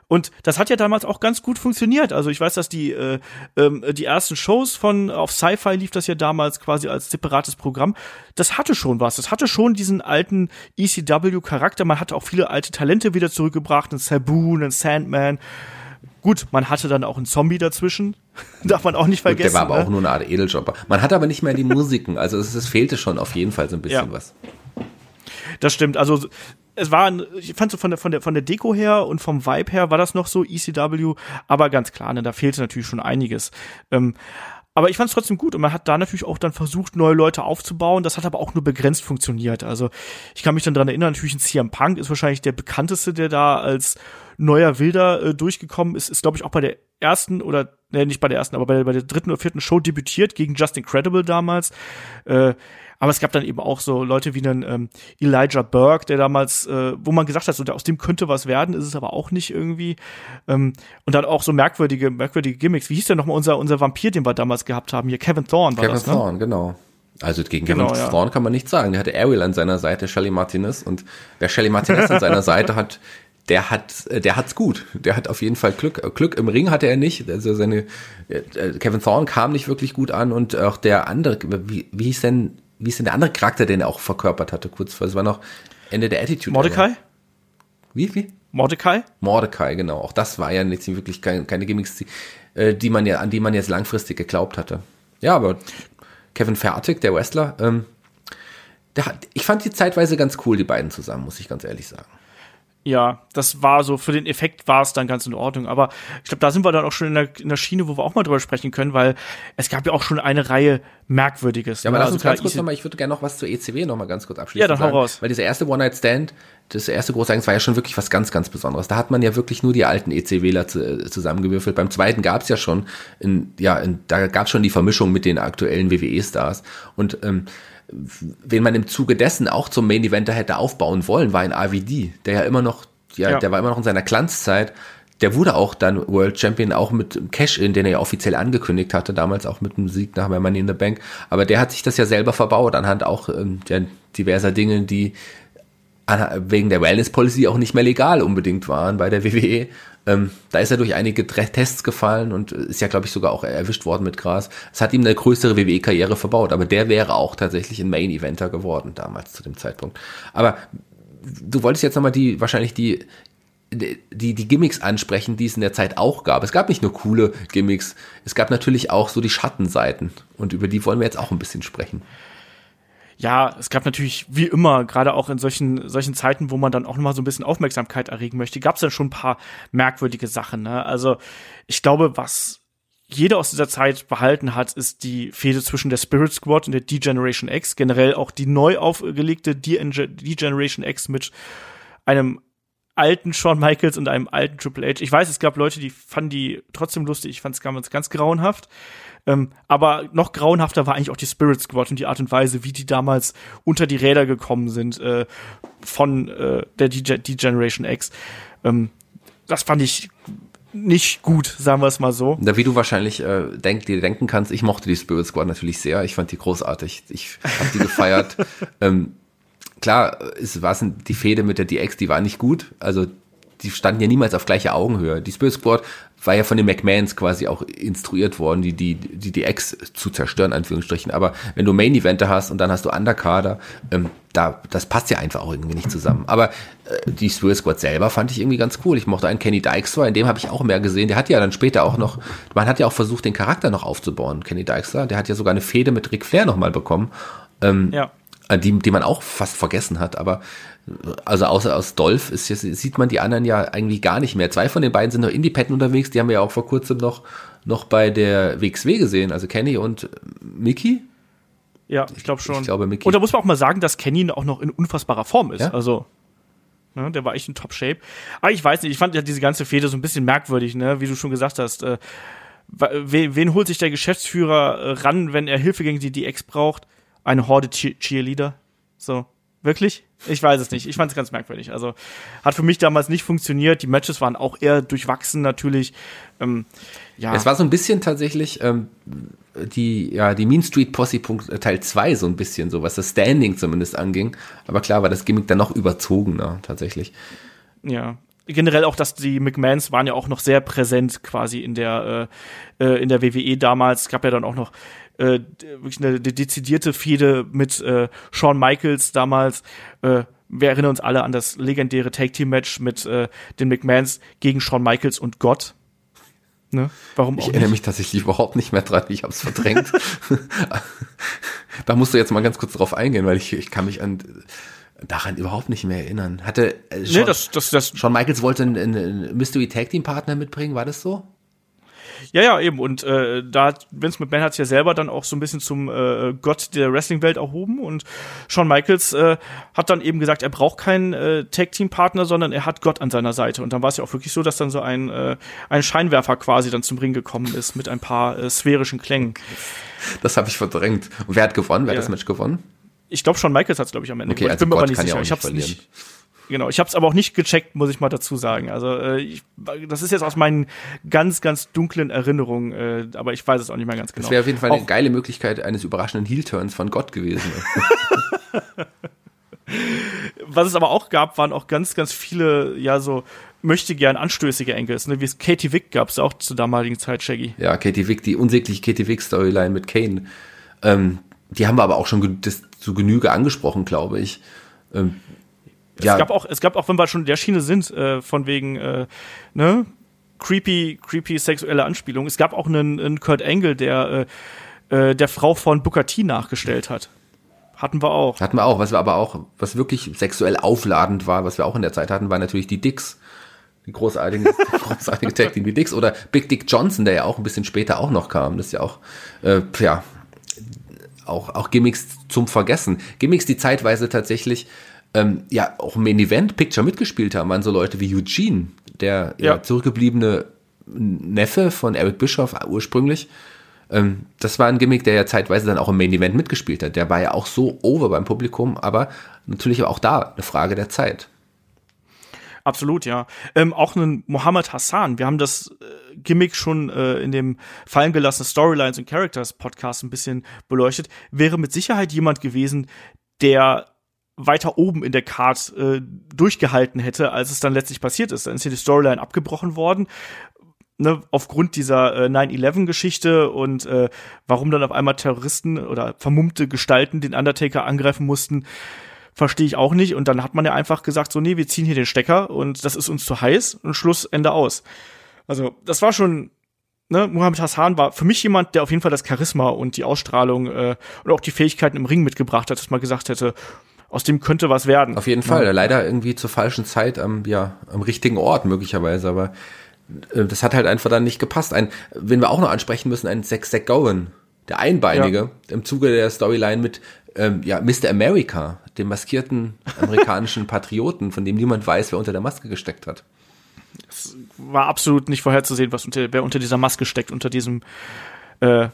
Und das hat ja damals auch ganz gut funktioniert. Also ich weiß, dass die äh, ähm, die ersten Shows von auf Sci-Fi lief das ja damals quasi als separates Programm. Das hatte schon was. Das hatte schon diesen alten ECW-Charakter. Man hatte auch viele alte Talente wieder zurückgebracht, einen Sabu, einen Sandman. Gut, man hatte dann auch einen Zombie dazwischen. Darf man auch nicht vergessen. Gut, der war aber ne? auch nur eine Art Edeljobber. Man hatte aber nicht mehr die Musiken. Also es, es fehlte schon auf jeden Fall so ein bisschen ja. was. Das stimmt. Also es war, ich fand so von der, von der, von der Deko her und vom Vibe her war das noch so ECW, aber ganz klar, ne, da fehlte natürlich schon einiges. Ähm, aber ich fand es trotzdem gut und man hat da natürlich auch dann versucht, neue Leute aufzubauen. Das hat aber auch nur begrenzt funktioniert. Also ich kann mich dann dran erinnern, natürlich ein CM Punk ist wahrscheinlich der bekannteste, der da als neuer Wilder äh, durchgekommen ist. Ist, glaube ich, auch bei der ersten oder, ne, nicht bei der ersten, aber bei, bei der dritten oder vierten Show debütiert gegen Justin Credible damals. Äh, aber es gab dann eben auch so Leute wie einen ähm, Elijah Burke, der damals, äh, wo man gesagt hat, so, aus dem könnte was werden, ist es aber auch nicht irgendwie. Ähm, und dann auch so merkwürdige, merkwürdige Gimmicks. Wie hieß denn nochmal unser, unser Vampir, den wir damals gehabt haben? Hier, Kevin Thorne war Kevin das, ne? Thorne, genau. Also gegen Kevin genau, Thorne ja. kann man nichts sagen. Der hatte Ariel an seiner Seite, Shelly Martinez. Und wer Shelly Martinez an seiner Seite hat, der hat, äh, der hat's gut. Der hat auf jeden Fall Glück. Glück im Ring hatte er nicht. Also seine äh, Kevin Thorne kam nicht wirklich gut an und auch der andere, wie, wie hieß denn, wie ist denn der andere Charakter, den er auch verkörpert hatte? Kurz vor, es war noch Ende der Attitude. Mordecai? Era. Wie, wie? Mordecai? Mordecai, genau. Auch das war ja nicht wirklich keine, keine Gimmicks, die, äh, die man ja, an die man jetzt langfristig geglaubt hatte. Ja, aber Kevin Fertig, der Wrestler, ähm, der hat, ich fand die zeitweise ganz cool, die beiden zusammen, muss ich ganz ehrlich sagen ja, das war so, für den Effekt war es dann ganz in Ordnung. Aber ich glaube, da sind wir dann auch schon in der, in der Schiene, wo wir auch mal drüber sprechen können, weil es gab ja auch schon eine Reihe Merkwürdiges. Ja, aber ne? lass uns also ganz kurz nochmal, ich würde gerne noch was zur ECW nochmal ganz kurz abschließen. Ja, dann hau raus. Weil dieser erste One-Night-Stand, das erste große Ereignis war ja schon wirklich was ganz, ganz Besonderes. Da hat man ja wirklich nur die alten ECWler zu, zusammengewürfelt. Beim zweiten gab es ja schon, in, ja, in, da gab es schon die Vermischung mit den aktuellen WWE-Stars. Und ähm, wen man im Zuge dessen auch zum Main Eventer hätte aufbauen wollen, war ein RVD, der ja immer noch, ja, ja. der war immer noch in seiner Glanzzeit. Der wurde auch dann World Champion, auch mit Cash-In, den er ja offiziell angekündigt hatte, damals auch mit einem Sieg nach Money in the Bank. Aber der hat sich das ja selber verbaut, anhand auch ähm, diverser Dinge, die wegen der Wellness Policy auch nicht mehr legal unbedingt waren bei der WWE. Ähm, da ist er durch einige Tests gefallen und ist ja, glaube ich, sogar auch erwischt worden mit Gras. Es hat ihm eine größere WWE-Karriere verbaut, aber der wäre auch tatsächlich ein Main-Eventer geworden damals zu dem Zeitpunkt. Aber du wolltest jetzt nochmal die, wahrscheinlich die, die, die Gimmicks ansprechen, die es in der Zeit auch gab. Es gab nicht nur coole Gimmicks, es gab natürlich auch so die Schattenseiten und über die wollen wir jetzt auch ein bisschen sprechen ja, es gab natürlich wie immer, gerade auch in solchen, solchen Zeiten, wo man dann auch nochmal so ein bisschen Aufmerksamkeit erregen möchte, gab es dann schon ein paar merkwürdige Sachen. Ne? Also ich glaube, was jeder aus dieser Zeit behalten hat, ist die Fehde zwischen der Spirit Squad und der D-Generation X, generell auch die neu aufgelegte D-Generation X mit einem alten Shawn Michaels und einem alten Triple H. Ich weiß, es gab Leute, die fanden die trotzdem lustig. Ich fand es ganz, ganz grauenhaft. Ähm, aber noch grauenhafter war eigentlich auch die Spirit Squad und die Art und Weise, wie die damals unter die Räder gekommen sind äh, von äh, der D-Generation X. Ähm, das fand ich nicht gut, sagen wir es mal so. Da wie du wahrscheinlich äh, denk, dir denken kannst, ich mochte die Spirit Squad natürlich sehr. Ich fand die großartig. Ich habe die gefeiert. ähm, klar, es war die Fehde mit der DX, die war nicht gut. Also die standen ja niemals auf gleicher Augenhöhe. Die Spirit Squad war ja von den McMahons quasi auch instruiert worden, die die die, die Ex zu zerstören, Anführungsstrichen. Aber wenn du Main Eventer hast und dann hast du Underkader, ähm, da das passt ja einfach auch irgendwie nicht zusammen. Aber äh, die Spirit Squad selber fand ich irgendwie ganz cool. Ich mochte einen Kenny Dykstra, in dem habe ich auch mehr gesehen. Der hat ja dann später auch noch, man hat ja auch versucht, den Charakter noch aufzubauen. Kenny Dykstra, der hat ja sogar eine Fehde mit Ric Flair nochmal bekommen. Ähm, ja. Die, die man auch fast vergessen hat, aber also außer aus Dolph ist jetzt, sieht man die anderen ja eigentlich gar nicht mehr. Zwei von den beiden sind noch independent unterwegs, die haben wir ja auch vor kurzem noch, noch bei der WXW gesehen, also Kenny und Mickey. Ja, ich glaube schon. Ich glaube, Mickey. Und da muss man auch mal sagen, dass Kenny auch noch in unfassbarer Form ist. Ja? Also, ne, der war echt in Top-Shape. Aber ich weiß nicht, ich fand ja diese ganze Fehde so ein bisschen merkwürdig, ne, wie du schon gesagt hast. Äh, wen, wen holt sich der Geschäftsführer äh, ran, wenn er Hilfe gegen die DX braucht? Eine Horde Cheerleader. So. Wirklich? Ich weiß es nicht. Ich fand es ganz merkwürdig. Also hat für mich damals nicht funktioniert. Die Matches waren auch eher durchwachsen natürlich. Ähm, ja. Es war so ein bisschen tatsächlich ähm, die, ja, die Mean Street Posse Punkt, äh, Teil 2 so ein bisschen, so was das Standing zumindest anging. Aber klar war das Gimmick dann noch überzogener tatsächlich. Ja, generell auch, dass die McMahons waren ja auch noch sehr präsent quasi in der äh, äh in der WWE damals. Es gab ja dann auch noch äh, wirklich eine, dezidierte Fehde mit äh, Shawn Michaels damals. Äh, wir erinnern uns alle an das legendäre Tag Team Match mit äh, den McMahons gegen Shawn Michaels und Gott. Ne? Warum ich erinnere mich tatsächlich überhaupt nicht mehr dran, ich habe es verdrängt. da musst du jetzt mal ganz kurz drauf eingehen, weil ich, ich kann mich an daran überhaupt nicht mehr erinnern. Hatte äh, Shawn, nee, das, das, das, Shawn Michaels wollte einen, einen Mystery Tag Team Partner mitbringen, war das so? Ja, ja, eben. Und äh, da hat Vince McMahon hat sich ja selber dann auch so ein bisschen zum äh, Gott der Wrestling-Welt erhoben. Und Shawn Michaels äh, hat dann eben gesagt, er braucht keinen äh, Tag-Team-Partner, sondern er hat Gott an seiner Seite. Und dann war es ja auch wirklich so, dass dann so ein, äh, ein Scheinwerfer quasi dann zum Ring gekommen ist mit ein paar äh, sphärischen Klängen. Das habe ich verdrängt. Und wer hat gewonnen? Wer ja. hat das Match gewonnen? Ich glaube, Shawn Michaels hat es, glaube ich, am Ende. Okay, also ich bin Gott mir aber nicht sicher. ich habe nicht Genau, ich habe es aber auch nicht gecheckt, muss ich mal dazu sagen. Also äh, ich, das ist jetzt aus meinen ganz, ganz dunklen Erinnerungen, äh, aber ich weiß es auch nicht mehr ganz genau. Das wäre auf jeden Fall auch, eine geile Möglichkeit eines überraschenden Heel-Turns von Gott gewesen. was es aber auch gab, waren auch ganz, ganz viele, ja, so möchte gern anstößige Engels, ne? wie es Katie Wick gab es auch zur damaligen Zeit, Shaggy. Ja, Katie Wick, die unsägliche Katie Wick-Storyline mit Kane. Ähm, die haben wir aber auch schon das zu Genüge angesprochen, glaube ich. Ähm, es ja. gab auch, es gab auch, wenn wir schon in der Schiene sind, äh, von wegen, äh, ne, creepy, creepy sexuelle Anspielung. Es gab auch einen, einen Kurt Angle, der äh, äh der Frau von Booker T nachgestellt hat. Hatten wir auch. Hatten wir auch. Was wir aber auch, was wirklich sexuell aufladend war, was wir auch in der Zeit hatten, war natürlich die Dicks. Die großartige, großartige Tag Team, die Dicks. Oder Big Dick Johnson, der ja auch ein bisschen später auch noch kam. Das ist ja auch, äh, ja, auch, auch Gimmicks zum Vergessen. Gimmicks, die zeitweise tatsächlich ähm, ja auch im Event Picture mitgespielt haben, waren so Leute wie Eugene, der ja. zurückgebliebene Neffe von Eric Bischoff ursprünglich. Ähm, das war ein Gimmick, der ja zeitweise dann auch im Main Event mitgespielt hat. Der war ja auch so over beim Publikum, aber natürlich auch da eine Frage der Zeit. Absolut, ja. Ähm, auch ein Mohammed Hassan. Wir haben das äh, Gimmick schon äh, in dem fallen gelassenen Storylines und Characters Podcast ein bisschen beleuchtet. Wäre mit Sicherheit jemand gewesen, der weiter oben in der Card äh, durchgehalten hätte, als es dann letztlich passiert ist. Dann ist hier die Storyline abgebrochen worden. Ne, aufgrund dieser äh, 9-11-Geschichte und äh, warum dann auf einmal Terroristen oder vermummte Gestalten den Undertaker angreifen mussten, verstehe ich auch nicht. Und dann hat man ja einfach gesagt, so, nee, wir ziehen hier den Stecker und das ist uns zu heiß und Schluss, Ende aus. Also, das war schon, ne, Muhammad Hassan war für mich jemand, der auf jeden Fall das Charisma und die Ausstrahlung äh, und auch die Fähigkeiten im Ring mitgebracht hat, dass man gesagt hätte, aus dem könnte was werden. Auf jeden Fall. Ja. Leider irgendwie zur falschen Zeit am, ja, am richtigen Ort möglicherweise, aber äh, das hat halt einfach dann nicht gepasst. Ein, wenn wir auch noch ansprechen müssen, ein Zack Zack Gowen, der Einbeinige, ja. im Zuge der Storyline mit ähm, ja, Mr. America, dem maskierten amerikanischen Patrioten, von dem niemand weiß, wer unter der Maske gesteckt hat. Es war absolut nicht vorherzusehen, was unter, wer unter dieser Maske steckt, unter diesem äh,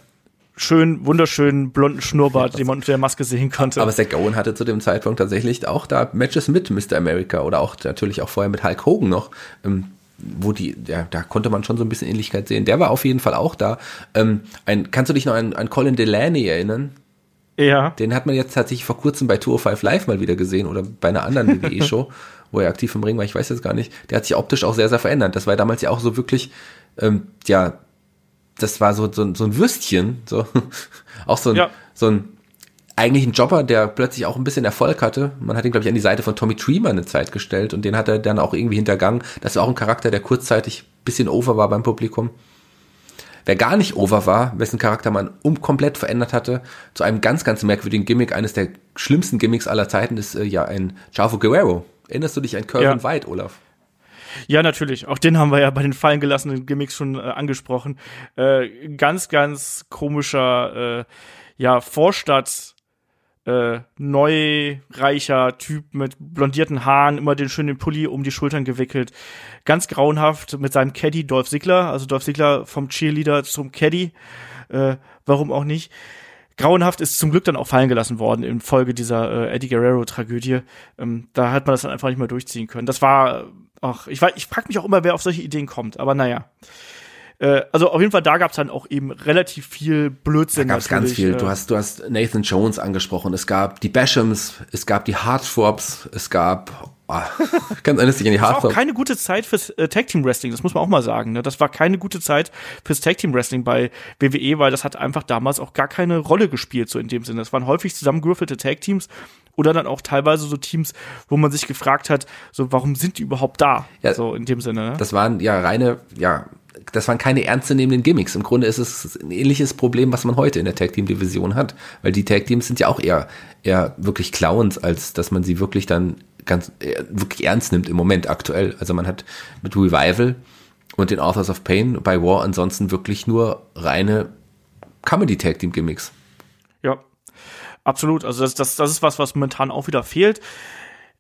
schönen, wunderschönen blonden Schnurrbart, ja, den man unter der Maske sehen konnte. Aber Zack Owen hatte zu dem Zeitpunkt tatsächlich auch da Matches mit Mr. America oder auch natürlich auch vorher mit Hulk Hogan noch. Ähm, wo die, ja, da konnte man schon so ein bisschen Ähnlichkeit sehen. Der war auf jeden Fall auch da. Ähm, ein, kannst du dich noch an, an Colin Delaney erinnern? Ja. Den hat man jetzt tatsächlich vor kurzem bei Tour 5 Live mal wieder gesehen oder bei einer anderen WWE-Show, wo er aktiv im Ring war, ich weiß jetzt gar nicht. Der hat sich optisch auch sehr, sehr verändert. Das war damals ja auch so wirklich, ähm, ja, das war so, so, so ein Würstchen, so auch so ein, ja. so ein eigentlich ein Jobber, der plötzlich auch ein bisschen Erfolg hatte. Man hat ihn, glaube ich, an die Seite von Tommy Dreamer eine Zeit gestellt und den hat er dann auch irgendwie hintergangen. Das war auch ein Charakter, der kurzzeitig ein bisschen over war beim Publikum. Wer gar nicht over war, wessen Charakter man um komplett verändert hatte, zu einem ganz, ganz merkwürdigen Gimmick, eines der schlimmsten Gimmicks aller Zeiten, ist äh, ja ein Chavo Guerrero. Erinnerst du dich an Curvin ja. White, Olaf? Ja, natürlich. Auch den haben wir ja bei den fallen gelassenen Gimmicks schon äh, angesprochen. Äh, ganz, ganz komischer, äh, ja, Vorstadt, äh, neureicher Typ mit blondierten Haaren, immer den schönen Pulli um die Schultern gewickelt. Ganz grauenhaft mit seinem Caddy Dolph Ziggler, also Dolph Ziggler vom Cheerleader zum Caddy. Äh, warum auch nicht? Grauenhaft ist zum Glück dann auch fallen gelassen worden in Folge dieser äh, Eddie Guerrero-Tragödie. Ähm, da hat man das dann einfach nicht mehr durchziehen können. Das war ach, ich, ich frage mich auch immer, wer auf solche Ideen kommt, aber naja. Äh, also auf jeden Fall, da gab es dann auch eben relativ viel Blödsinn. Da gab es ganz viel. Du äh. hast, du hast Nathan Jones angesprochen. Es gab die Bashams, es gab die Hardthrops, es gab Oh, ganz an die Haare. Das war auch keine gute Zeit fürs äh, Tag Team Wrestling, das muss man auch mal sagen. Ne? Das war keine gute Zeit fürs Tag Team Wrestling bei WWE, weil das hat einfach damals auch gar keine Rolle gespielt, so in dem Sinne. Das waren häufig zusammengewürfelte Tag Teams oder dann auch teilweise so Teams, wo man sich gefragt hat, so warum sind die überhaupt da? Ja, so in dem Sinne. Ne? Das waren ja reine, ja, das waren keine ernstzunehmenden Gimmicks. Im Grunde ist es ein ähnliches Problem, was man heute in der Tag Team Division hat, weil die Tag Teams sind ja auch eher eher wirklich Clowns, als dass man sie wirklich dann ganz äh, wirklich ernst nimmt im Moment aktuell. Also man hat mit Revival und den Authors of Pain bei War ansonsten wirklich nur reine Comedy Tag Team Gimmicks. Ja, absolut. Also das, das, das ist was, was momentan auch wieder fehlt.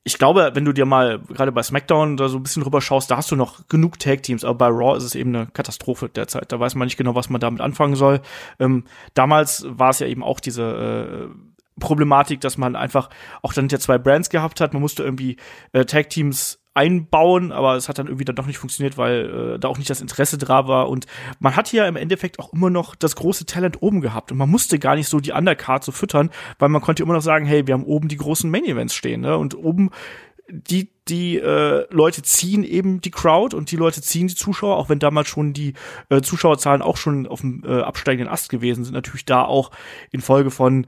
Ich glaube, wenn du dir mal gerade bei SmackDown da so ein bisschen drüber schaust, da hast du noch genug Tag Teams, aber bei Raw ist es eben eine Katastrophe derzeit. Da weiß man nicht genau, was man damit anfangen soll. Ähm, damals war es ja eben auch diese äh, Problematik, dass man einfach auch dann ja zwei Brands gehabt hat. Man musste irgendwie äh, Tag Teams einbauen, aber es hat dann irgendwie dann doch nicht funktioniert, weil äh, da auch nicht das Interesse da war und man hat hier im Endeffekt auch immer noch das große Talent oben gehabt und man musste gar nicht so die Undercard so füttern, weil man konnte immer noch sagen, hey, wir haben oben die großen Main Events stehen, ne? Und oben die die äh, Leute ziehen eben die Crowd und die Leute ziehen die Zuschauer, auch wenn damals schon die äh, Zuschauerzahlen auch schon auf dem äh, absteigenden Ast gewesen sind, natürlich da auch in Folge von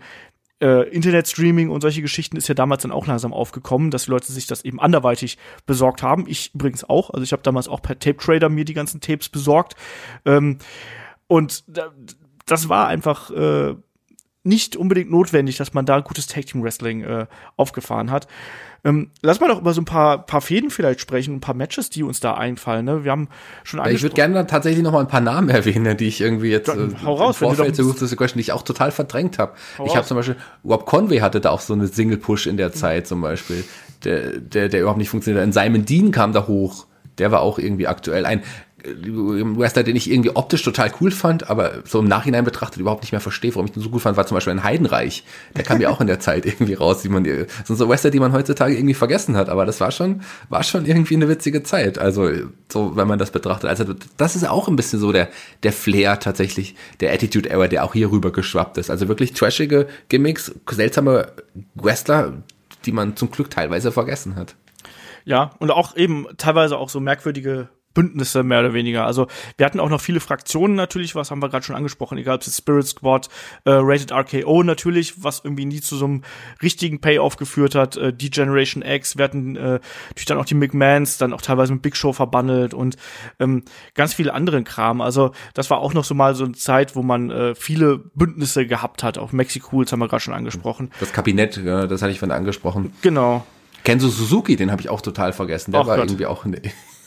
äh, Internetstreaming und solche Geschichten ist ja damals dann auch langsam aufgekommen, dass die Leute sich das eben anderweitig besorgt haben. Ich übrigens auch. Also ich habe damals auch per Tape Trader mir die ganzen Tapes besorgt. Ähm, und das war einfach äh, nicht unbedingt notwendig, dass man da gutes Tag Team Wrestling äh, aufgefahren hat. Ähm, lass mal doch über so ein paar, paar Fäden vielleicht sprechen, ein paar Matches, die uns da einfallen. Ne? Wir haben schon ja, Ich würde gerne dann tatsächlich noch mal ein paar Namen erwähnen, die ich irgendwie jetzt äh, hau raus, im Vorfeld zu Good Question, die ich auch total verdrängt habe. Ich habe zum Beispiel, Rob Conway hatte da auch so eine Single-Push in der. Zeit zum Beispiel, der, der, der überhaupt nicht funktioniert. hat. Simon Dean kam da hoch. Der war auch irgendwie aktuell. Ein Wrestler, den ich irgendwie optisch total cool fand, aber so im Nachhinein betrachtet überhaupt nicht mehr verstehe, warum ich den so gut fand, war zum Beispiel ein Heidenreich. Der kam ja auch in der Zeit irgendwie raus, wie man, das sind so Wrestler, die man heutzutage irgendwie vergessen hat, aber das war schon, war schon irgendwie eine witzige Zeit. Also, so, wenn man das betrachtet. Also, das ist auch ein bisschen so der, der Flair tatsächlich, der Attitude Era, der auch hier rüber geschwappt ist. Also wirklich trashige Gimmicks, seltsame Wrestler, die man zum Glück teilweise vergessen hat. Ja, und auch eben teilweise auch so merkwürdige Bündnisse mehr oder weniger. Also wir hatten auch noch viele Fraktionen natürlich, was haben wir gerade schon angesprochen, egal ob es Spirit Squad, äh, Rated RKO natürlich, was irgendwie nie zu so einem richtigen Payoff geführt hat, äh, die Generation X, wir hatten äh, natürlich dann auch die McMahons, dann auch teilweise mit Big Show verbandelt und ähm, ganz viele anderen Kram. Also das war auch noch so mal so eine Zeit, wo man äh, viele Bündnisse gehabt hat, auch Mexiko, haben wir gerade schon angesprochen. Das Kabinett, ja, das hatte ich von angesprochen. Genau. Kenzo Suzuki, den habe ich auch total vergessen. Der Ach war Gott. irgendwie auch eine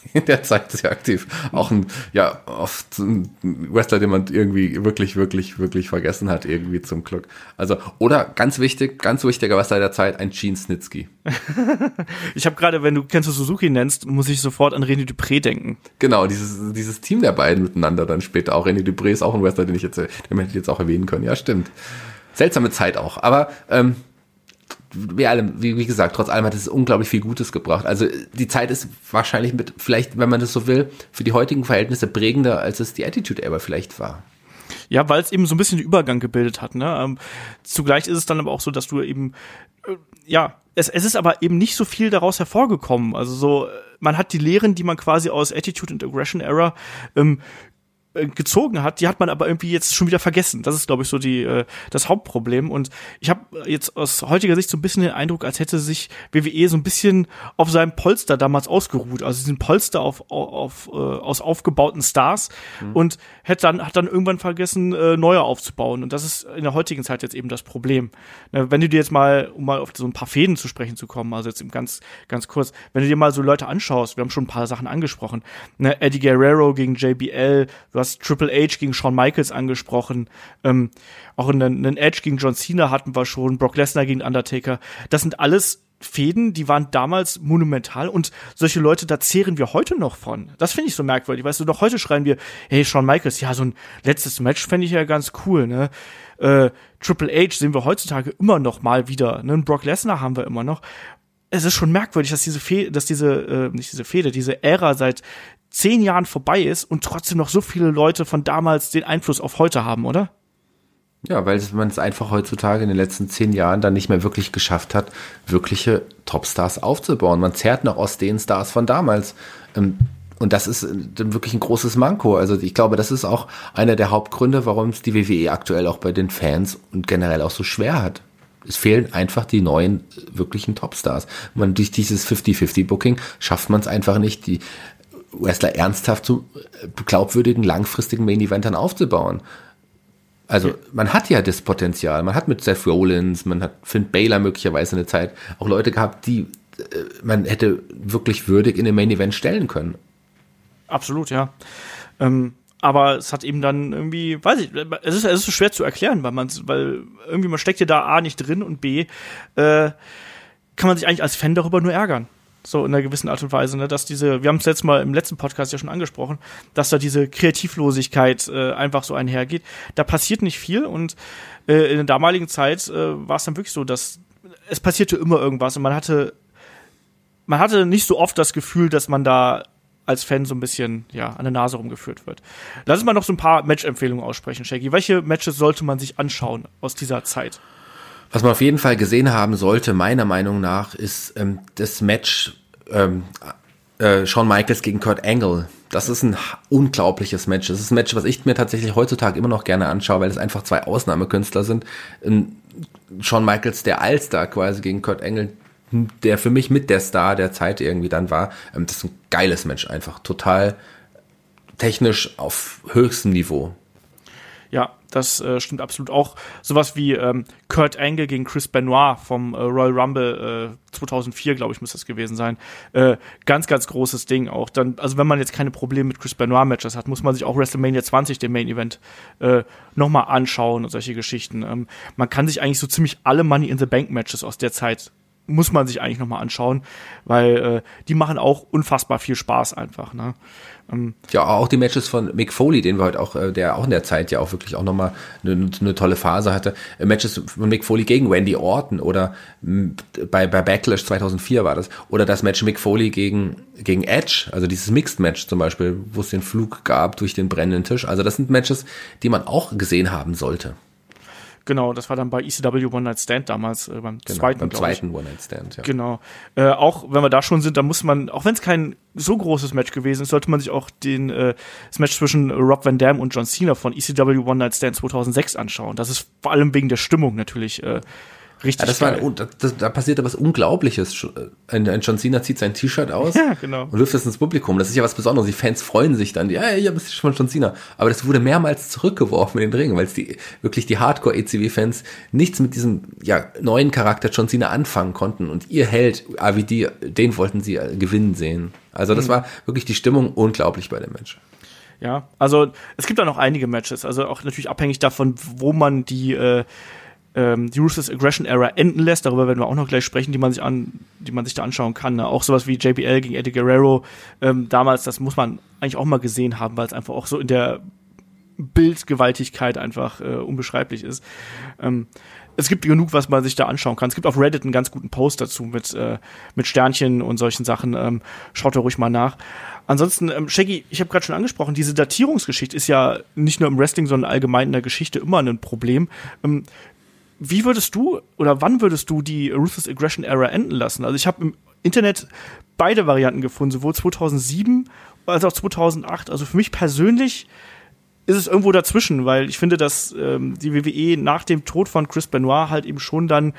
in der Zeit sehr aktiv. Auch ein, ja, oft ein Wrestler, den man irgendwie wirklich, wirklich, wirklich vergessen hat, irgendwie zum Glück. Also, oder ganz wichtig, ganz wichtiger Wrestler der Zeit, ein Gene Snitsky. ich habe gerade, wenn du Kenzo Suzuki nennst, muss ich sofort an René Dupré denken. Genau, dieses, dieses Team der beiden miteinander dann später auch. René Dupré ist auch ein Wrestler, den ich jetzt, den hätte ich jetzt auch erwähnen können. Ja, stimmt. Seltsame Zeit auch. Aber, ähm, wie, allem, wie, wie gesagt, trotz allem hat es unglaublich viel Gutes gebracht. Also die Zeit ist wahrscheinlich mit, vielleicht, wenn man das so will, für die heutigen Verhältnisse prägender, als es die Attitude Era vielleicht war. Ja, weil es eben so ein bisschen den Übergang gebildet hat. Ne? Ähm, zugleich ist es dann aber auch so, dass du eben, äh, ja, es, es ist aber eben nicht so viel daraus hervorgekommen. Also so, man hat die Lehren, die man quasi aus Attitude and Aggression Era ähm, äh, gezogen hat, die hat man aber irgendwie jetzt schon wieder vergessen. Das ist, glaube ich, so die äh, das Hauptproblem. Und ich habe jetzt aus heutiger Sicht so ein bisschen den Eindruck, als hätte sich WWE so ein bisschen auf seinem Polster damals ausgeruht. Also diesen Polster auf, auf, äh, aus aufgebauten Stars mhm. und hätte dann, hat dann irgendwann vergessen, äh, neue aufzubauen. Und das ist in der heutigen Zeit jetzt eben das Problem. Ne, wenn du dir jetzt mal, um mal auf so ein paar Fäden zu sprechen zu kommen, also jetzt ganz, ganz kurz, wenn du dir mal so Leute anschaust, wir haben schon ein paar Sachen angesprochen, ne, Eddie Guerrero gegen JBL, du hast Triple H gegen Shawn Michaels angesprochen, ähm, auch einen, einen Edge gegen John Cena hatten wir schon, Brock Lesnar gegen Undertaker. Das sind alles Fäden, die waren damals monumental und solche Leute, da zehren wir heute noch von. Das finde ich so merkwürdig. Weißt du, noch heute schreien wir, hey, Shawn Michaels, ja, so ein letztes Match fände ich ja ganz cool, ne? Äh, Triple H sehen wir heutzutage immer noch mal wieder, ne? Brock Lesnar haben wir immer noch. Es ist schon merkwürdig, dass diese Fehde, dass diese, äh, nicht diese Fehde, diese Ära seit zehn Jahren vorbei ist und trotzdem noch so viele Leute von damals den Einfluss auf heute haben, oder? Ja, weil man es einfach heutzutage in den letzten zehn Jahren dann nicht mehr wirklich geschafft hat, wirkliche Topstars aufzubauen. Man zerrt noch aus den Stars von damals. Ähm, und das ist dann wirklich ein großes Manko. Also ich glaube, das ist auch einer der Hauptgründe, warum es die WWE aktuell auch bei den Fans und generell auch so schwer hat. Es fehlen einfach die neuen wirklichen Topstars. Man durch dieses 50-50-Booking schafft man es einfach nicht, die Wrestler ernsthaft zu glaubwürdigen, langfristigen Main-Eventern aufzubauen. Also man hat ja das Potenzial. Man hat mit Seth Rollins, man hat Finn Baylor möglicherweise eine Zeit auch Leute gehabt, die äh, man hätte wirklich würdig in den Main Event stellen können. Absolut, ja. Ähm, aber es hat eben dann irgendwie, weiß ich, es ist, es ist so schwer zu erklären, weil man, weil irgendwie man steckt ja da A nicht drin und B äh, kann man sich eigentlich als Fan darüber nur ärgern so in einer gewissen Art und Weise, ne, dass diese, wir haben es letztes Mal im letzten Podcast ja schon angesprochen, dass da diese Kreativlosigkeit äh, einfach so einhergeht. Da passiert nicht viel und äh, in der damaligen Zeit äh, war es dann wirklich so, dass es passierte immer irgendwas und man hatte man hatte nicht so oft das Gefühl, dass man da als Fan so ein bisschen ja an der Nase rumgeführt wird. Lass uns mal noch so ein paar Match-Empfehlungen aussprechen, Shaggy. Welche Matches sollte man sich anschauen aus dieser Zeit? Was man auf jeden Fall gesehen haben sollte, meiner Meinung nach, ist ähm, das Match ähm, äh, Shawn Michaels gegen Kurt Angle. Das ist ein unglaubliches Match. Das ist ein Match, was ich mir tatsächlich heutzutage immer noch gerne anschaue, weil es einfach zwei Ausnahmekünstler sind. Ähm, Shawn Michaels, der Allstar quasi gegen Kurt Angle, der für mich mit der Star der Zeit irgendwie dann war. Ähm, das ist ein geiles Match einfach. Total technisch auf höchstem Niveau. Ja, das äh, stimmt absolut auch. Sowas wie ähm, Kurt Angle gegen Chris Benoit vom äh, Royal Rumble äh, 2004, glaube ich, muss das gewesen sein. Äh, ganz, ganz großes Ding auch. Dann, also wenn man jetzt keine Probleme mit Chris Benoit Matches hat, muss man sich auch WrestleMania 20, den Main Event, äh, nochmal anschauen und solche Geschichten. Ähm, man kann sich eigentlich so ziemlich alle Money in the Bank Matches aus der Zeit muss man sich eigentlich nochmal anschauen, weil äh, die machen auch unfassbar viel Spaß einfach. Ne? Ähm, ja, auch die Matches von Mick Foley, den wir heute auch, äh, der auch in der Zeit ja auch wirklich auch nochmal eine, eine tolle Phase hatte. Äh, Matches von Mick Foley gegen Randy Orton oder bei, bei Backlash 2004 war das. Oder das Match Mick Foley gegen, gegen Edge, also dieses Mixed Match zum Beispiel, wo es den Flug gab durch den brennenden Tisch. Also das sind Matches, die man auch gesehen haben sollte. Genau, das war dann bei ECW One Night Stand damals, äh, beim genau, zweiten. Beim zweiten One Night Stand, ja. Genau. Äh, auch wenn wir da schon sind, da muss man, auch wenn es kein so großes Match gewesen ist, sollte man sich auch den, äh, das Match zwischen Rob Van Dam und John Cena von ECW One Night Stand 2006 anschauen. Das ist vor allem wegen der Stimmung natürlich äh, Richtig. Ja, das geil. war, das, das, da passierte was Unglaubliches. Ein, ein John Cena zieht sein T-Shirt aus ja, genau. und wirft es ins Publikum. Das ist ja was Besonderes. Die Fans freuen sich dann. Ja, ja, das ist schon John Cena. Aber das wurde mehrmals zurückgeworfen in den Ring, weil es die wirklich die Hardcore-ECW-Fans nichts mit diesem ja, neuen Charakter John Cena anfangen konnten. Und ihr Held, AVD, den wollten sie äh, gewinnen sehen. Also das mhm. war wirklich die Stimmung unglaublich bei dem Match. Ja, also es gibt da noch einige Matches. Also auch natürlich abhängig davon, wo man die äh, ähm, die Ruthless Aggression Era enden lässt. Darüber werden wir auch noch gleich sprechen, die man sich an, die man sich da anschauen kann. Ne? Auch sowas wie JBL gegen Eddie Guerrero ähm, damals, das muss man eigentlich auch mal gesehen haben, weil es einfach auch so in der Bildgewaltigkeit einfach äh, unbeschreiblich ist. Ähm, es gibt genug, was man sich da anschauen kann. Es gibt auf Reddit einen ganz guten Post dazu mit, äh, mit Sternchen und solchen Sachen. Ähm, schaut da ruhig mal nach. Ansonsten, ähm, Shaggy, ich habe gerade schon angesprochen, diese Datierungsgeschichte ist ja nicht nur im Wrestling, sondern allgemein in der Geschichte immer ein Problem. Ähm, wie würdest du oder wann würdest du die Ruthless Aggression Era enden lassen? Also ich habe im Internet beide Varianten gefunden, sowohl 2007 als auch 2008. Also für mich persönlich ist es irgendwo dazwischen, weil ich finde, dass ähm, die WWE nach dem Tod von Chris Benoit halt eben schon dann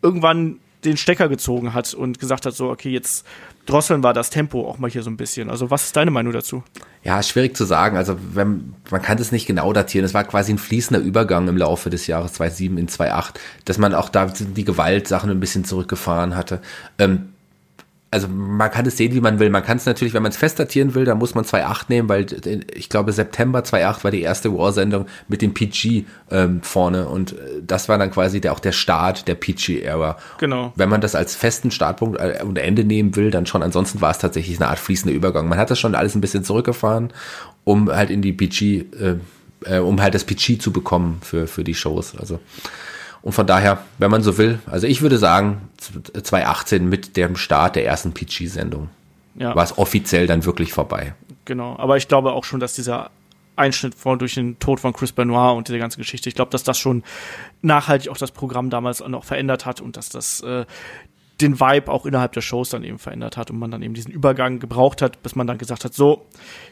irgendwann den Stecker gezogen hat und gesagt hat, so, okay, jetzt drosseln wir das Tempo auch mal hier so ein bisschen. Also was ist deine Meinung dazu? Ja, schwierig zu sagen. Also wenn, man kann das nicht genau datieren. Es war quasi ein fließender Übergang im Laufe des Jahres 2007 in 2008, dass man auch da die Gewaltsachen ein bisschen zurückgefahren hatte. Ähm, also man kann es sehen, wie man will. Man kann es natürlich, wenn man es fest datieren will, dann muss man 2.8 nehmen, weil ich glaube September 2.8 war die erste War-Sendung mit dem PG ähm, vorne und äh, das war dann quasi der, auch der Start der PG-Ära. Genau. Wenn man das als festen Startpunkt äh, und Ende nehmen will, dann schon. Ansonsten war es tatsächlich eine Art fließender Übergang. Man hat das schon alles ein bisschen zurückgefahren, um halt in die PG, äh, äh, um halt das PG zu bekommen für, für die Shows. Also und von daher, wenn man so will, also ich würde sagen, 2018 mit dem Start der ersten PG-Sendung ja. war es offiziell dann wirklich vorbei. Genau, aber ich glaube auch schon, dass dieser Einschnitt von, durch den Tod von Chris Benoit und diese ganze Geschichte, ich glaube, dass das schon nachhaltig auch das Programm damals noch verändert hat und dass das äh, den Vibe auch innerhalb der Shows dann eben verändert hat und man dann eben diesen Übergang gebraucht hat, bis man dann gesagt hat, so,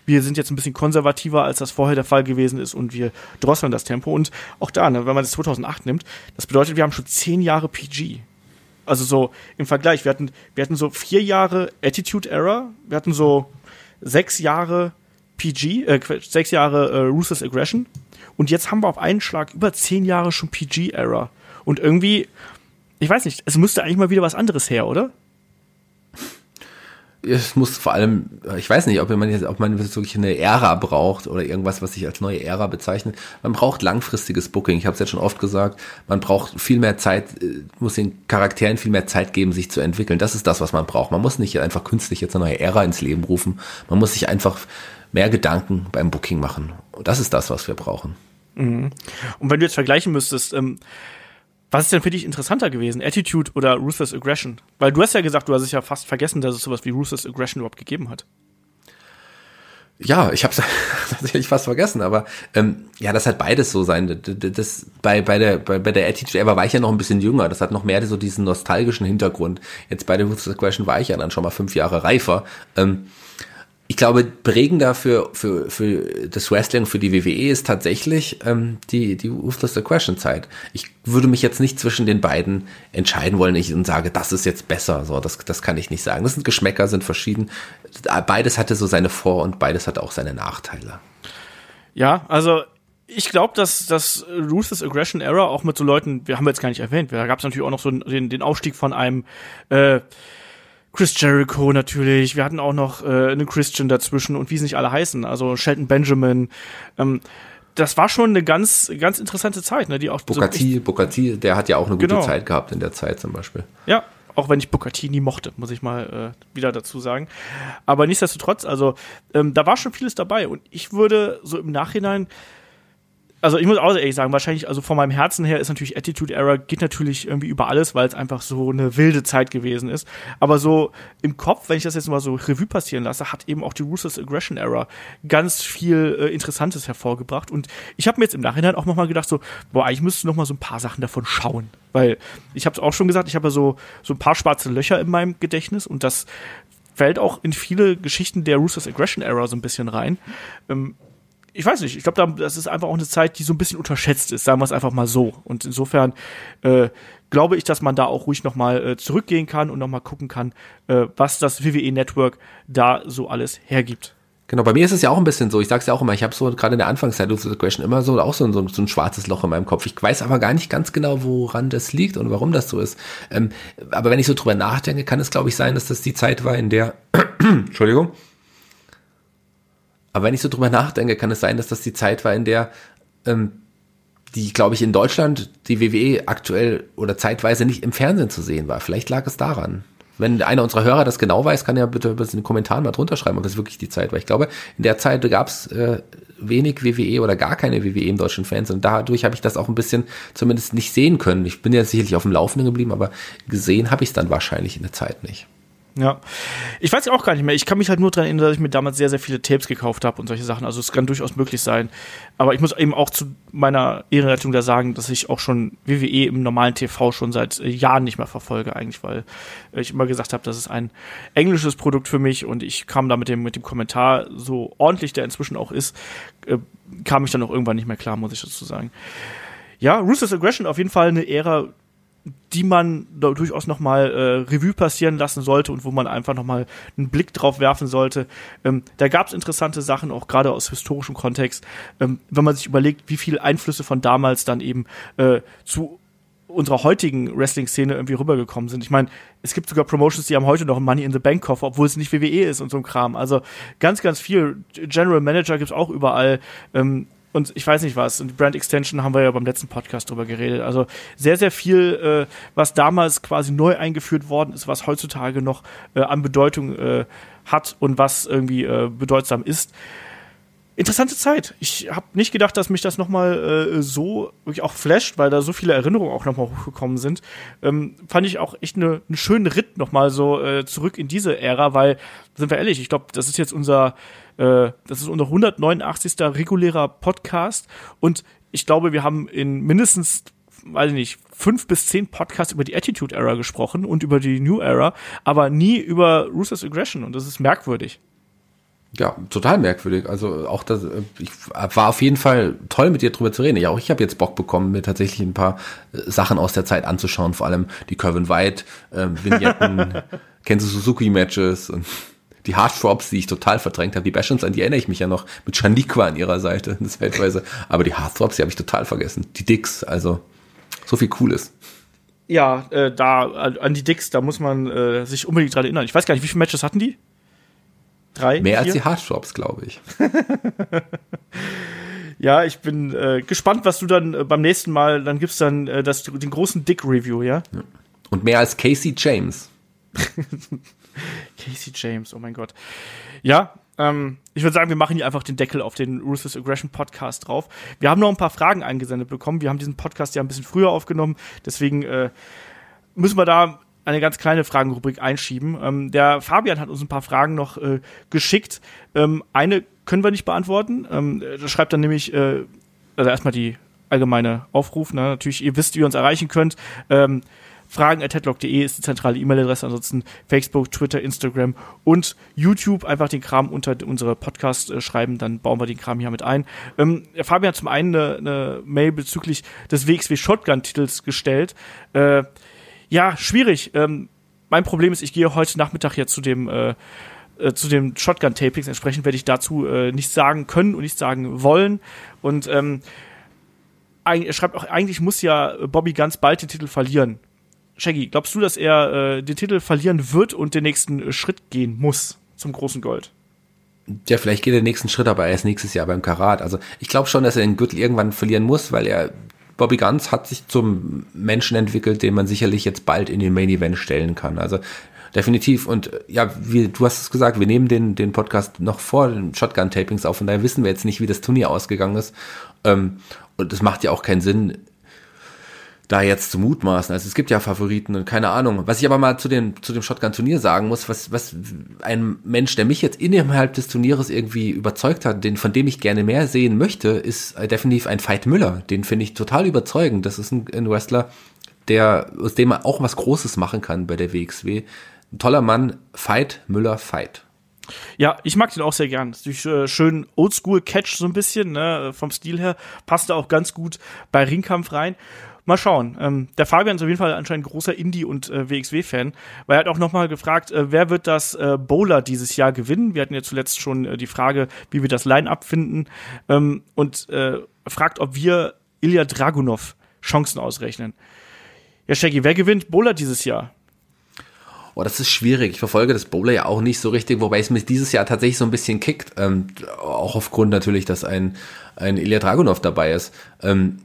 wir sind jetzt ein bisschen konservativer, als das vorher der Fall gewesen ist und wir drosseln das Tempo. Und auch da, ne, wenn man das 2008 nimmt, das bedeutet, wir haben schon zehn Jahre PG. Also so im Vergleich, wir hatten, wir hatten so vier Jahre Attitude Era, wir hatten so sechs Jahre PG, äh, sechs Jahre äh, Ruthless Aggression und jetzt haben wir auf einen Schlag über zehn Jahre schon PG Era. Und irgendwie ich weiß nicht, es müsste eigentlich mal wieder was anderes her, oder? Es muss vor allem, ich weiß nicht, ob man jetzt, ob man wirklich eine Ära braucht oder irgendwas, was sich als neue Ära bezeichnet. Man braucht langfristiges Booking. Ich habe es jetzt schon oft gesagt. Man braucht viel mehr Zeit, äh, muss den Charakteren viel mehr Zeit geben, sich zu entwickeln. Das ist das, was man braucht. Man muss nicht einfach künstlich jetzt eine neue Ära ins Leben rufen. Man muss sich einfach mehr Gedanken beim Booking machen. Und das ist das, was wir brauchen. Mhm. Und wenn du jetzt vergleichen müsstest, ähm, was ist denn für dich interessanter gewesen? Attitude oder Ruthless Aggression? Weil du hast ja gesagt, du hast es ja fast vergessen, dass es sowas wie Ruthless Aggression überhaupt gegeben hat. Ja, ich habe es tatsächlich fast vergessen, aber ähm, ja, das hat beides so sein. Das, bei, bei, der, bei, bei der Attitude Era war ich ja noch ein bisschen jünger. Das hat noch mehr so diesen nostalgischen Hintergrund. Jetzt bei der Ruthless Aggression war ich ja dann schon mal fünf Jahre reifer. Ähm, ich glaube, prägender für, für, für das Wrestling, für die WWE ist tatsächlich ähm, die, die Ruthless Aggression Zeit. Ich würde mich jetzt nicht zwischen den beiden entscheiden wollen ich, und sage, das ist jetzt besser. So, das, das kann ich nicht sagen. Das sind Geschmäcker, sind verschieden. Beides hatte so seine Vor- und beides hatte auch seine Nachteile. Ja, also ich glaube, dass das Ruthless Aggression Era auch mit so Leuten, wir haben jetzt gar nicht erwähnt, da gab es natürlich auch noch so den, den Aufstieg von einem äh, Chris Jericho natürlich, wir hatten auch noch äh, einen Christian dazwischen und wie sie nicht alle heißen, also Shelton Benjamin. Ähm, das war schon eine ganz, ganz interessante Zeit, ne? Die auch Bukati, so Bukati, der hat ja auch eine gute genau. Zeit gehabt in der Zeit zum Beispiel. Ja, auch wenn ich Bukati nie mochte, muss ich mal äh, wieder dazu sagen. Aber nichtsdestotrotz, also ähm, da war schon vieles dabei und ich würde so im Nachhinein also ich muss auch ehrlich sagen, wahrscheinlich, also von meinem Herzen her ist natürlich Attitude Era geht natürlich irgendwie über alles, weil es einfach so eine wilde Zeit gewesen ist. Aber so im Kopf, wenn ich das jetzt mal so Revue passieren lasse, hat eben auch die Ruthless Aggression Era ganz viel äh, Interessantes hervorgebracht. Und ich habe mir jetzt im Nachhinein auch nochmal gedacht, so, boah, eigentlich müsste noch mal so ein paar Sachen davon schauen. Weil ich habe es auch schon gesagt, ich habe ja so, so ein paar schwarze Löcher in meinem Gedächtnis und das fällt auch in viele Geschichten der Ruthless Aggression Era so ein bisschen rein. Ähm, ich weiß nicht, ich glaube, das ist einfach auch eine Zeit, die so ein bisschen unterschätzt ist, sagen wir es einfach mal so. Und insofern äh, glaube ich, dass man da auch ruhig nochmal äh, zurückgehen kann und nochmal gucken kann, äh, was das WWE Network da so alles hergibt. Genau, bei mir ist es ja auch ein bisschen so, ich sag's ja auch immer, ich habe so gerade in der Anfangszeit of the Question immer so auch so, so, so, ein schwarzes Loch in meinem Kopf. Ich weiß aber gar nicht ganz genau, woran das liegt und warum das so ist. Ähm, aber wenn ich so drüber nachdenke, kann es, glaube ich, sein, dass das die Zeit war, in der Entschuldigung, aber wenn ich so drüber nachdenke, kann es sein, dass das die Zeit war, in der ähm, die, glaube ich, in Deutschland die WWE aktuell oder zeitweise nicht im Fernsehen zu sehen war. Vielleicht lag es daran. Wenn einer unserer Hörer das genau weiß, kann er bitte in den Kommentaren mal drunter schreiben, ob das wirklich die Zeit war. Ich glaube, in der Zeit gab es äh, wenig WWE oder gar keine WWE im deutschen Fernsehen. Und dadurch habe ich das auch ein bisschen zumindest nicht sehen können. Ich bin ja sicherlich auf dem Laufenden geblieben, aber gesehen habe ich es dann wahrscheinlich in der Zeit nicht. Ja. Ich weiß auch gar nicht mehr. Ich kann mich halt nur daran erinnern, dass ich mir damals sehr, sehr viele Tapes gekauft habe und solche Sachen. Also es kann durchaus möglich sein. Aber ich muss eben auch zu meiner Ehrenrettung da sagen, dass ich auch schon WWE im normalen TV schon seit äh, Jahren nicht mehr verfolge, eigentlich, weil ich immer gesagt habe, das ist ein englisches Produkt für mich und ich kam da mit dem, mit dem Kommentar, so ordentlich der inzwischen auch ist, äh, kam ich dann auch irgendwann nicht mehr klar, muss ich dazu sagen. Ja, Ruthless Aggression auf jeden Fall eine Ära, die man durchaus noch mal äh, Revue passieren lassen sollte und wo man einfach noch mal einen Blick drauf werfen sollte. Ähm, da gab es interessante Sachen, auch gerade aus historischem Kontext, ähm, wenn man sich überlegt, wie viele Einflüsse von damals dann eben äh, zu unserer heutigen Wrestling-Szene irgendwie rübergekommen sind. Ich meine, es gibt sogar Promotions, die haben heute noch Money in the Bank Koffer, obwohl es nicht WWE ist und so ein Kram. Also ganz, ganz viel. General Manager gibt's auch überall. Ähm, und ich weiß nicht was. Und Brand Extension haben wir ja beim letzten Podcast drüber geredet. Also sehr, sehr viel, äh, was damals quasi neu eingeführt worden ist, was heutzutage noch äh, an Bedeutung äh, hat und was irgendwie äh, bedeutsam ist. Interessante Zeit. Ich habe nicht gedacht, dass mich das nochmal äh, so wirklich auch flasht, weil da so viele Erinnerungen auch nochmal hochgekommen sind. Ähm, fand ich auch echt eine, einen schönen Ritt nochmal so äh, zurück in diese Ära, weil, sind wir ehrlich, ich glaube, das ist jetzt unser äh, das ist unser 189. regulärer Podcast und ich glaube, wir haben in mindestens weiß ich nicht, fünf bis zehn Podcasts über die Attitude Era gesprochen und über die New Era, aber nie über Ruthless Aggression und das ist merkwürdig. Ja, total merkwürdig. Also auch das, äh, ich war auf jeden Fall toll mit dir drüber zu reden. Ja, auch ich habe jetzt Bock bekommen, mir tatsächlich ein paar äh, Sachen aus der Zeit anzuschauen, vor allem die Kevin White äh, Vignetten, Kenzo Suzuki Matches und die Heartthrobs, die ich total verdrängt habe, die Bashons, an die erinnere ich mich ja noch, mit Shaniqua an ihrer Seite, das weltweise. Aber die Heartthrobs, die habe ich total vergessen. Die Dicks, also so viel Cooles. Ja, äh, da, an die Dicks, da muss man äh, sich unbedingt dran erinnern. Ich weiß gar nicht, wie viele Matches hatten die? Drei? Mehr vier? als die Heartthrobs, glaube ich. ja, ich bin äh, gespannt, was du dann äh, beim nächsten Mal, dann gibt's dann äh, das, den großen Dick-Review, ja? Und mehr als Casey James. Casey James, oh mein Gott. Ja, ähm, ich würde sagen, wir machen hier einfach den Deckel auf den Ruthless Aggression Podcast drauf. Wir haben noch ein paar Fragen eingesendet bekommen. Wir haben diesen Podcast ja ein bisschen früher aufgenommen, deswegen äh, müssen wir da eine ganz kleine Fragenrubrik einschieben. Ähm, der Fabian hat uns ein paar Fragen noch äh, geschickt. Ähm, eine können wir nicht beantworten. Ähm, das schreibt dann nämlich, äh, also erstmal die allgemeine Aufruf. Ne? Natürlich, ihr wisst, wie ihr uns erreichen könnt. Ähm, fragen.headlock.de ist die zentrale E-Mail-Adresse. Ansonsten Facebook, Twitter, Instagram und YouTube. Einfach den Kram unter unsere Podcast äh, schreiben, dann bauen wir den Kram hier mit ein. Ähm, Fabian hat zum einen eine, eine Mail bezüglich des WXW Shotgun-Titels gestellt. Äh, ja, schwierig. Ähm, mein Problem ist, ich gehe heute Nachmittag jetzt zu dem äh, äh, zu den Shotgun-Tapings. Entsprechend werde ich dazu äh, nichts sagen können und nichts sagen wollen. Und ähm, er schreibt auch, eigentlich muss ja Bobby ganz bald den Titel verlieren. Shaggy, glaubst du, dass er äh, den Titel verlieren wird und den nächsten äh, Schritt gehen muss zum großen Gold? Ja, vielleicht geht er den nächsten Schritt, aber erst nächstes Jahr beim Karat. Also ich glaube schon, dass er den Gürtel irgendwann verlieren muss, weil er Bobby Guns hat sich zum Menschen entwickelt, den man sicherlich jetzt bald in den Main Event stellen kann. Also definitiv. Und äh, ja, wie du hast es gesagt, wir nehmen den, den Podcast noch vor den Shotgun-Tapings auf und daher wissen wir jetzt nicht, wie das Turnier ausgegangen ist. Ähm, und es macht ja auch keinen Sinn, da jetzt zu mutmaßen. Also es gibt ja Favoriten und keine Ahnung. Was ich aber mal zu dem, zu dem Shotgun-Turnier sagen muss, was, was ein Mensch, der mich jetzt innerhalb des Turnieres irgendwie überzeugt hat, den, von dem ich gerne mehr sehen möchte, ist definitiv ein Veit Müller. Den finde ich total überzeugend. Das ist ein, ein Wrestler, der, aus dem man auch was Großes machen kann bei der WXW. Ein toller Mann, Veit Müller Veit. Ja, ich mag den auch sehr gern. Das ist äh, schön Oldschool-Catch so ein bisschen, ne, vom Stil her. Passt da auch ganz gut bei Ringkampf rein. Mal schauen. Ähm, der Fabian ist auf jeden Fall anscheinend großer Indie- und äh, WXW-Fan, weil er hat auch nochmal gefragt, äh, wer wird das äh, Bowler dieses Jahr gewinnen? Wir hatten ja zuletzt schon äh, die Frage, wie wir das Line-Up finden ähm, und äh, fragt, ob wir Ilya Dragunov Chancen ausrechnen. Ja, Shaggy, wer gewinnt Bowler dieses Jahr? Oh, das ist schwierig. Ich verfolge das Bowler ja auch nicht so richtig, wobei es mich dieses Jahr tatsächlich so ein bisschen kickt. Ähm, auch aufgrund natürlich, dass ein, ein Ilya Dragunov dabei ist. Ähm,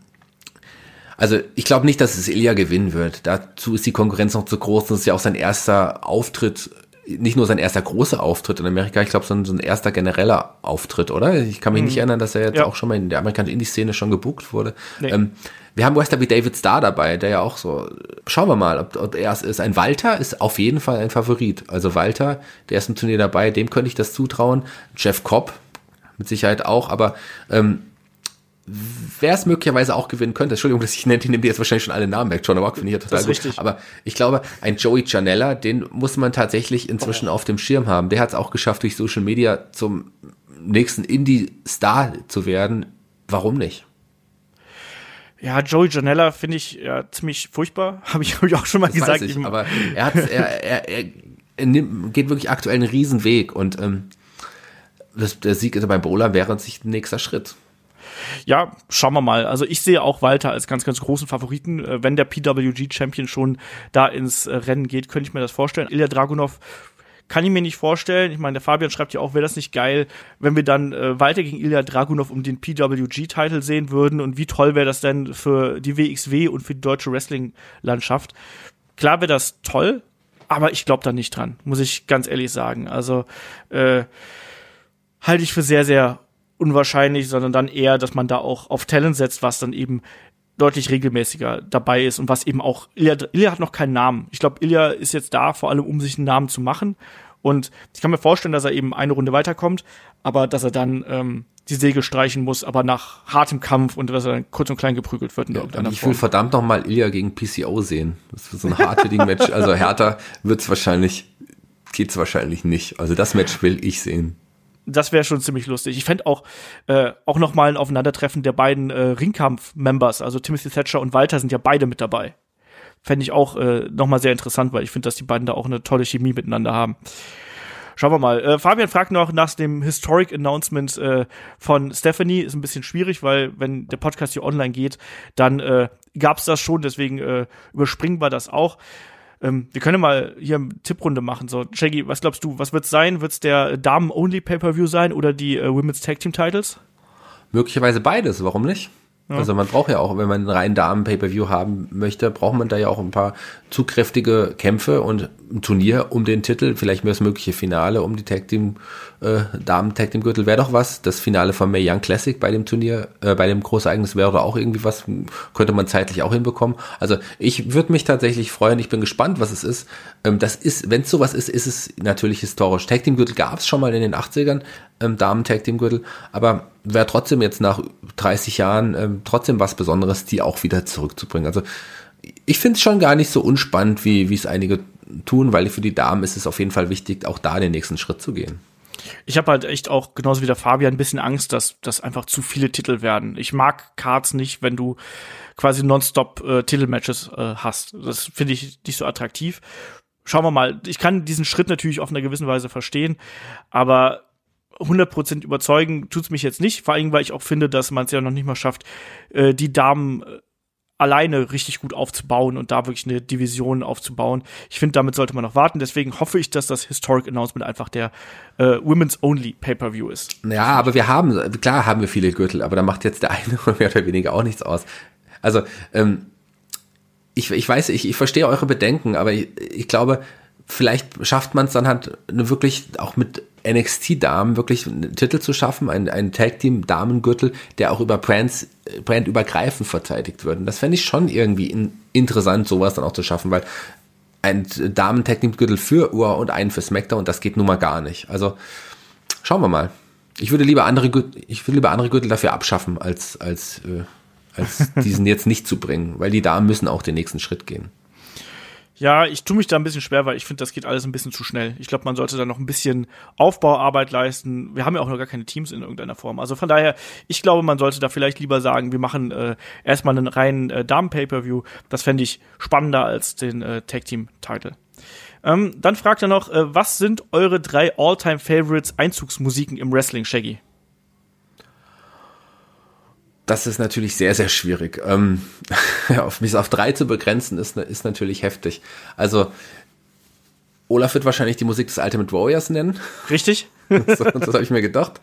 also ich glaube nicht, dass es Ilya gewinnen wird. Dazu ist die Konkurrenz noch zu groß. Das ist ja auch sein erster Auftritt, nicht nur sein erster großer Auftritt in Amerika, ich glaube, sondern so ein erster genereller Auftritt, oder? Ich kann mich mhm. nicht erinnern, dass er jetzt ja. auch schon mal in der amerikanischen Indie-Szene schon gebucht wurde. Nee. Ähm, wir haben Wrestler wie David Starr dabei, der ja auch so, schauen wir mal, ob, ob er es ist. Ein Walter ist auf jeden Fall ein Favorit. Also Walter, der ist im Turnier dabei, dem könnte ich das zutrauen. Jeff Cobb, mit Sicherheit auch, aber ähm, wer es möglicherweise auch gewinnen könnte, Entschuldigung, dass ich nenne, die jetzt wahrscheinlich schon alle Namen weg, John Rock finde ich ja total gut, richtig. aber ich glaube, ein Joey Janella, den muss man tatsächlich inzwischen oh. auf dem Schirm haben. Der hat es auch geschafft, durch Social Media zum nächsten Indie-Star zu werden. Warum nicht? Ja, Joey Janella finde ich ja ziemlich furchtbar, habe ich, hab ich auch schon mal das gesagt. Ich, aber er, hat, er, er, er, er nimmt, geht wirklich aktuell einen Riesen Weg und ähm, das, der Sieg beim Bowler wäre sich ein nächster Schritt ja, schauen wir mal. Also ich sehe auch Walter als ganz, ganz großen Favoriten. Äh, wenn der PWG-Champion schon da ins äh, Rennen geht, könnte ich mir das vorstellen. Ilya Dragunov kann ich mir nicht vorstellen. Ich meine, der Fabian schreibt ja auch, wäre das nicht geil, wenn wir dann äh, Walter gegen Ilya Dragunov um den PWG-Titel sehen würden und wie toll wäre das denn für die WXW und für die deutsche Wrestling-Landschaft. Klar wäre das toll, aber ich glaube da nicht dran, muss ich ganz ehrlich sagen. Also äh, halte ich für sehr, sehr unwahrscheinlich, sondern dann eher, dass man da auch auf Talent setzt, was dann eben deutlich regelmäßiger dabei ist und was eben auch Ilya, Ilya hat noch keinen Namen. Ich glaube, Ilya ist jetzt da vor allem, um sich einen Namen zu machen. Und ich kann mir vorstellen, dass er eben eine Runde weiterkommt, aber dass er dann ähm, die Segel streichen muss, aber nach hartem Kampf und dass er dann kurz und klein geprügelt wird in ja, irgendeiner Ich will verdammt noch mal Ilya gegen PCO sehen. Das ist so ein hard Match. Also härter wird's wahrscheinlich, geht's wahrscheinlich nicht. Also das Match will ich sehen das wäre schon ziemlich lustig. Ich fände auch, äh, auch noch mal ein Aufeinandertreffen der beiden äh, Ringkampf-Members, also Timothy Thatcher und Walter sind ja beide mit dabei. Fände ich auch äh, noch mal sehr interessant, weil ich finde, dass die beiden da auch eine tolle Chemie miteinander haben. Schauen wir mal. Äh, Fabian fragt noch nach dem Historic Announcement äh, von Stephanie. Ist ein bisschen schwierig, weil wenn der Podcast hier online geht, dann äh, gab es das schon, deswegen äh, überspringen wir das auch. Ähm, wir können mal hier eine Tipprunde machen. So, Shaggy, was glaubst du, was wird's sein? Wird's der Damen-Only Pay-Per-View sein oder die äh, Women's Tag Team Titles? Möglicherweise beides, warum nicht? Ja. Also man braucht ja auch, wenn man einen reinen Damen-Pay-Per-View haben möchte, braucht man da ja auch ein paar zugkräftige Kämpfe und ein Turnier um den Titel, vielleicht mehr das mögliche Finale um die Tag Team, äh, Damen-Tag Team Gürtel wäre doch was. Das Finale von May Young Classic bei dem Turnier, äh, bei dem Großereignis wäre auch irgendwie was, könnte man zeitlich auch hinbekommen. Also ich würde mich tatsächlich freuen, ich bin gespannt, was es ist. Ähm, das ist, wenn es sowas ist, ist es natürlich historisch. Tag Team Gürtel gab es schon mal in den 80ern, ähm, Damen-Tag-Team-Gürtel, aber wäre trotzdem jetzt nach 30 Jahren ähm, trotzdem was Besonderes, die auch wieder zurückzubringen. Also ich finde es schon gar nicht so unspannend, wie es einige tun, weil für die Damen ist es auf jeden Fall wichtig, auch da den nächsten Schritt zu gehen. Ich habe halt echt auch, genauso wie der Fabian, ein bisschen Angst, dass das einfach zu viele Titel werden. Ich mag Cards nicht, wenn du quasi nonstop äh, Titelmatches äh, hast. Das finde ich nicht so attraktiv. Schauen wir mal. Ich kann diesen Schritt natürlich auf einer gewissen Weise verstehen, aber 100% überzeugen tut's mich jetzt nicht, vor allem weil ich auch finde, dass man es ja noch nicht mal schafft, äh, die Damen äh, alleine richtig gut aufzubauen und da wirklich eine Division aufzubauen. Ich finde, damit sollte man noch warten. Deswegen hoffe ich, dass das Historic Announcement einfach der äh, Women's Only Pay-per-View ist. Ja, aber wir haben, klar haben wir viele Gürtel, aber da macht jetzt der eine mehr oder weniger auch nichts aus. Also, ähm, ich, ich weiß, ich, ich verstehe eure Bedenken, aber ich, ich glaube, vielleicht schafft man es dann halt wirklich auch mit NXT-Damen wirklich einen Titel zu schaffen, ein, ein Tag-Team-Damengürtel, der auch über Brands, brandübergreifend verteidigt wird. Und das fände ich schon irgendwie in, interessant, sowas dann auch zu schaffen, weil ein Damen-Tag-Team-Gürtel für Ur und einen für SmackDown, das geht nun mal gar nicht. Also schauen wir mal. Ich würde lieber andere Gürtel, ich würde lieber andere Gürtel dafür abschaffen, als, als, äh, als diesen jetzt nicht zu bringen, weil die Damen müssen auch den nächsten Schritt gehen. Ja, ich tue mich da ein bisschen schwer, weil ich finde, das geht alles ein bisschen zu schnell. Ich glaube, man sollte da noch ein bisschen Aufbauarbeit leisten. Wir haben ja auch noch gar keine Teams in irgendeiner Form. Also von daher, ich glaube, man sollte da vielleicht lieber sagen, wir machen äh, erstmal einen reinen äh, Damen-Pay-Per-View. Das fände ich spannender als den äh, Tag-Team-Title. Ähm, dann fragt er noch, äh, was sind eure drei All-Time-Favorites Einzugsmusiken im Wrestling, Shaggy? Das ist natürlich sehr, sehr schwierig. Ähm, auf, mich auf drei zu begrenzen, ist, ist natürlich heftig. Also, Olaf wird wahrscheinlich die Musik des Ultimate Warriors nennen. Richtig. das, das habe ich mir gedacht.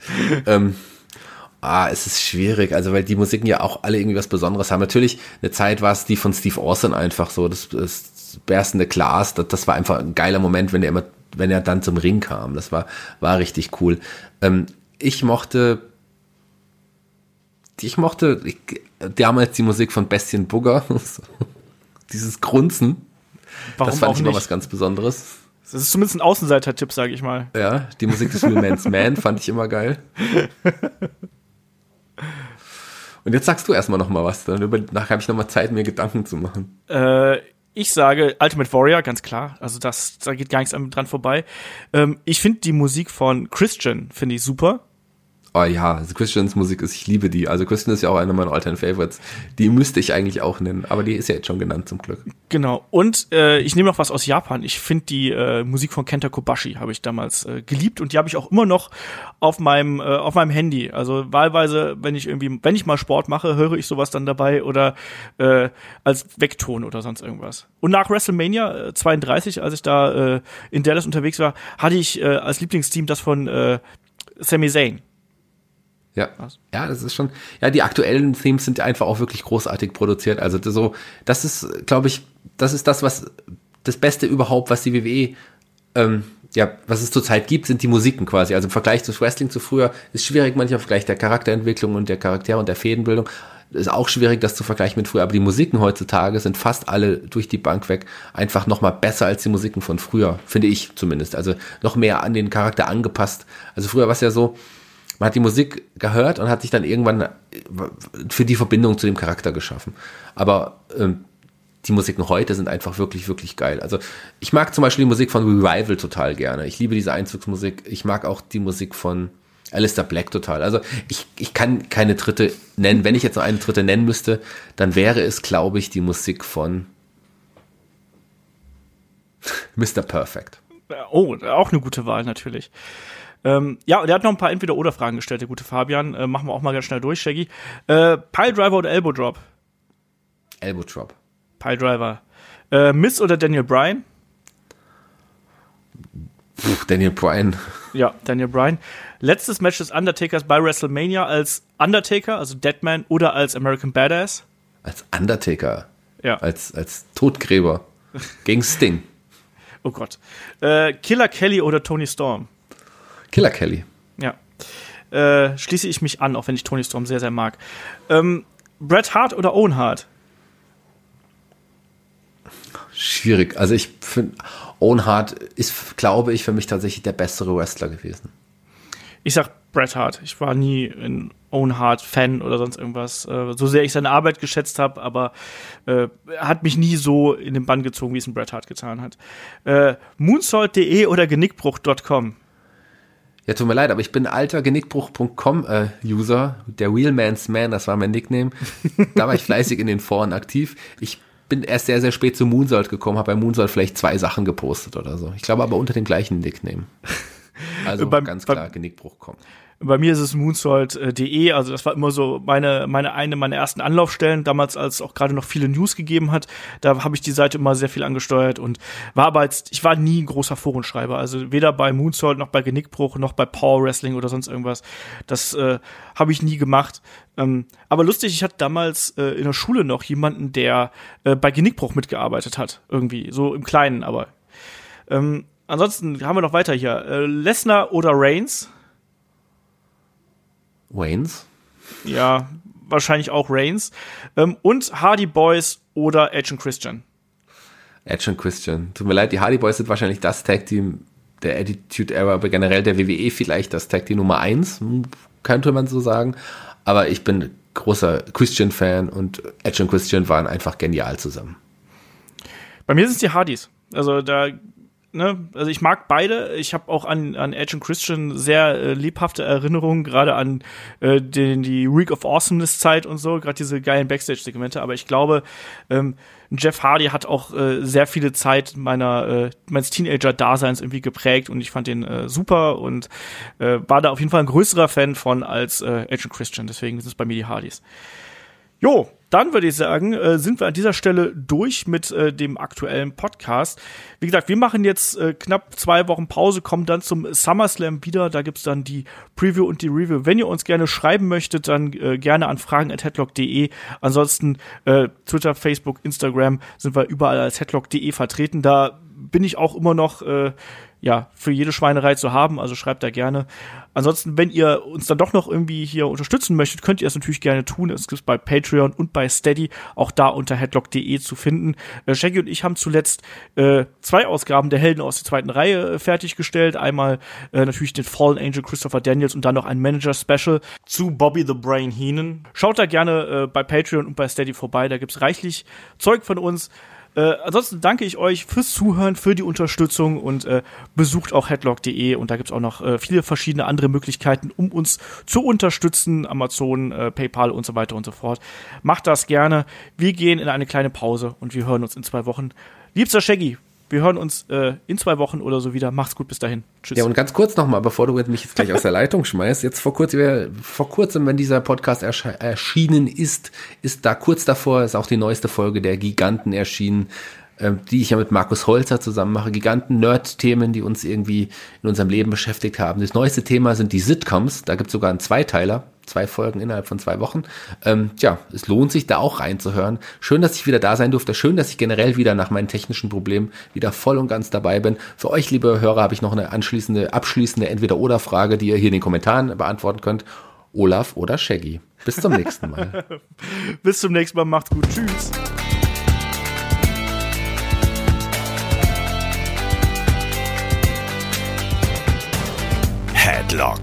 Ähm, ah, es ist schwierig, also weil die Musiken ja auch alle irgendwie was Besonderes haben. Natürlich, eine Zeit war es die von Steve Austin einfach so, das, das berstende Glas, das, das war einfach ein geiler Moment, wenn er immer, wenn er dann zum Ring kam. Das war, war richtig cool. Ähm, ich mochte ich mochte ich, damals die Musik von Bestien Bugger. Dieses Grunzen. Warum das fand ich immer was ganz Besonderes. Das ist zumindest ein Außenseiter-Tipp, sage ich mal. Ja, die Musik des Man's Man fand ich immer geil. Und jetzt sagst du erstmal noch mal was. Dann danach habe ich noch mal Zeit, mir Gedanken zu machen. Äh, ich sage Ultimate Warrior, ganz klar. Also das, da geht gar nichts dran vorbei. Ähm, ich finde die Musik von Christian finde ich super. Oh ja, Christians Musik ist, ich liebe die. Also Christian ist ja auch einer meiner All-Time Favorites. Die müsste ich eigentlich auch nennen, aber die ist ja jetzt schon genannt zum Glück. Genau. Und äh, ich nehme noch was aus Japan. Ich finde die äh, Musik von Kenta Kobashi habe ich damals äh, geliebt und die habe ich auch immer noch auf meinem äh, auf meinem Handy. Also wahlweise, wenn ich irgendwie, wenn ich mal Sport mache, höre ich sowas dann dabei oder äh, als Wegton oder sonst irgendwas. Und nach WrestleMania äh, 32, als ich da äh, in Dallas unterwegs war, hatte ich äh, als Lieblingsteam das von äh, Sami Zayn. Ja. Ja, das ist schon. Ja, die aktuellen Themes sind einfach auch wirklich großartig produziert. Also so, das ist, glaube ich, das ist das, was das Beste überhaupt, was die WWE, ähm, ja, was es zurzeit gibt, sind die Musiken quasi. Also im Vergleich zu Wrestling zu früher ist schwierig manchmal im Vergleich der Charakterentwicklung und der Charaktere und der Fädenbildung. Ist auch schwierig, das zu vergleichen mit früher. Aber die Musiken heutzutage sind fast alle durch die Bank weg einfach nochmal besser als die Musiken von früher, finde ich zumindest. Also noch mehr an den Charakter angepasst. Also früher war es ja so, man hat die Musik gehört und hat sich dann irgendwann für die Verbindung zu dem Charakter geschaffen. Aber ähm, die Musiken heute sind einfach wirklich, wirklich geil. Also ich mag zum Beispiel die Musik von Revival total gerne. Ich liebe diese Einzugsmusik. Ich mag auch die Musik von Alistair Black total. Also ich, ich kann keine dritte nennen. Wenn ich jetzt noch eine dritte nennen müsste, dann wäre es, glaube ich, die Musik von Mr. Perfect. Oh, auch eine gute Wahl natürlich. Ähm, ja, und er hat noch ein paar Entweder-Oder-Fragen gestellt, der gute Fabian. Äh, machen wir auch mal ganz schnell durch, Shaggy. Äh, Piledriver oder Elbow Drop? Elbow Drop. Piledriver. Äh, Miss oder Daniel Bryan? Puh, Daniel Bryan. Ja, Daniel Bryan. Letztes Match des Undertakers bei WrestleMania als Undertaker, also Deadman, oder als American Badass? Als Undertaker. Ja. Als, als Todgräber. Gegen Sting. Oh Gott. Äh, Killer Kelly oder Tony Storm? Killer Kelly. Ja. Äh, schließe ich mich an, auch wenn ich Tony Storm sehr, sehr mag. Ähm, Bret Hart oder Owen Hart? Schwierig. Also ich finde, Owen Hart ist, glaube ich, für mich tatsächlich der bessere Wrestler gewesen. Ich sag Bret Hart. Ich war nie ein Owen Hart Fan oder sonst irgendwas. Äh, so sehr ich seine Arbeit geschätzt habe, aber äh, er hat mich nie so in den Bann gezogen, wie es ein Bret Hart getan hat. Äh, Moonsault.de oder genickbruch.com. Ja, tut mir leid, aber ich bin alter Genickbruch.com-User. Äh, der Wheelman's Man, das war mein Nickname. da war ich fleißig in den Foren aktiv. Ich bin erst sehr, sehr spät zu Moonsault gekommen, habe bei Moonsault vielleicht zwei Sachen gepostet oder so. Ich glaube aber unter dem gleichen Nickname. Also beim, ganz klar, Genickbruch.com. Bei mir ist es moonsault.de, also das war immer so meine, meine eine meiner ersten Anlaufstellen, damals als auch gerade noch viele News gegeben hat. Da habe ich die Seite immer sehr viel angesteuert und war aber jetzt, ich war nie ein großer Forenschreiber, also weder bei Moonsault noch bei Genickbruch noch bei Power Wrestling oder sonst irgendwas. Das äh, habe ich nie gemacht. Ähm, aber lustig, ich hatte damals äh, in der Schule noch jemanden, der äh, bei Genickbruch mitgearbeitet hat, irgendwie, so im Kleinen, aber. Ähm, ansonsten haben wir noch weiter hier. Äh, Lesnar oder Reigns? Waynes. Ja, wahrscheinlich auch Reigns. Ähm, und Hardy Boys oder Edge und Christian. Edge und Christian. Tut mir leid, die Hardy Boys sind wahrscheinlich das Tag Team der Attitude Era, aber generell der WWE vielleicht das Tag Team Nummer 1, hm, könnte man so sagen. Aber ich bin großer Christian-Fan und Edge und Christian waren einfach genial zusammen. Bei mir sind es die Hardys. Also da ne, also ich mag beide. Ich habe auch an, an Edge und Christian sehr äh, lebhafte Erinnerungen, gerade an äh, den, die Week of Awesomeness Zeit und so, gerade diese geilen Backstage-Segmente. Aber ich glaube, ähm, Jeff Hardy hat auch äh, sehr viele Zeit meiner äh, meines Teenager-Daseins irgendwie geprägt und ich fand den äh, super und äh, war da auf jeden Fall ein größerer Fan von als äh, Edge und Christian. Deswegen sind es bei mir die Hardys. Jo, dann würde ich sagen, äh, sind wir an dieser Stelle durch mit äh, dem aktuellen Podcast. Wie gesagt, wir machen jetzt äh, knapp zwei Wochen Pause, kommen dann zum SummerSlam wieder. Da gibt's dann die Preview und die Review. Wenn ihr uns gerne schreiben möchtet, dann äh, gerne an fragen.headlock.de. Ansonsten äh, Twitter, Facebook, Instagram sind wir überall als headlock.de vertreten. Da bin ich auch immer noch äh, ja, für jede Schweinerei zu haben, also schreibt da gerne. Ansonsten, wenn ihr uns dann doch noch irgendwie hier unterstützen möchtet, könnt ihr es natürlich gerne tun. Es gibt bei Patreon und bei Steady, auch da unter headlock.de zu finden. Äh, Shaggy und ich haben zuletzt äh, zwei Ausgaben der Helden aus der zweiten Reihe äh, fertiggestellt. Einmal äh, natürlich den Fallen Angel Christopher Daniels und dann noch ein Manager-Special zu Bobby the Brain Heenan. Schaut da gerne äh, bei Patreon und bei Steady vorbei, da gibt's reichlich Zeug von uns. Äh, ansonsten danke ich euch fürs Zuhören, für die Unterstützung und äh, besucht auch headlock.de und da gibt's auch noch äh, viele verschiedene andere Möglichkeiten, um uns zu unterstützen. Amazon, äh, PayPal und so weiter und so fort. Macht das gerne. Wir gehen in eine kleine Pause und wir hören uns in zwei Wochen. Liebster Shaggy, wir hören uns äh, in zwei Wochen oder so wieder. Macht's gut, bis dahin. Tschüss. Ja, und ganz kurz nochmal, bevor du mich jetzt gleich aus der Leitung schmeißt. Jetzt vor kurzem, vor kurzem, wenn dieser Podcast erschienen ist, ist da kurz davor, ist auch die neueste Folge der Giganten erschienen ähm, die ich ja mit Markus Holzer zusammen mache, Giganten-Nerd-Themen, die uns irgendwie in unserem Leben beschäftigt haben. Das neueste Thema sind die Sitcoms, da gibt es sogar einen Zweiteiler, zwei Folgen innerhalb von zwei Wochen. Ähm, tja, es lohnt sich da auch reinzuhören. Schön, dass ich wieder da sein durfte. Schön, dass ich generell wieder nach meinen technischen Problemen wieder voll und ganz dabei bin. Für euch, liebe Hörer, habe ich noch eine anschließende, abschließende Entweder-Oder-Frage, die ihr hier in den Kommentaren beantworten könnt. Olaf oder Shaggy. Bis zum nächsten Mal. Bis zum nächsten Mal. Macht's gut. Tschüss. Headlock,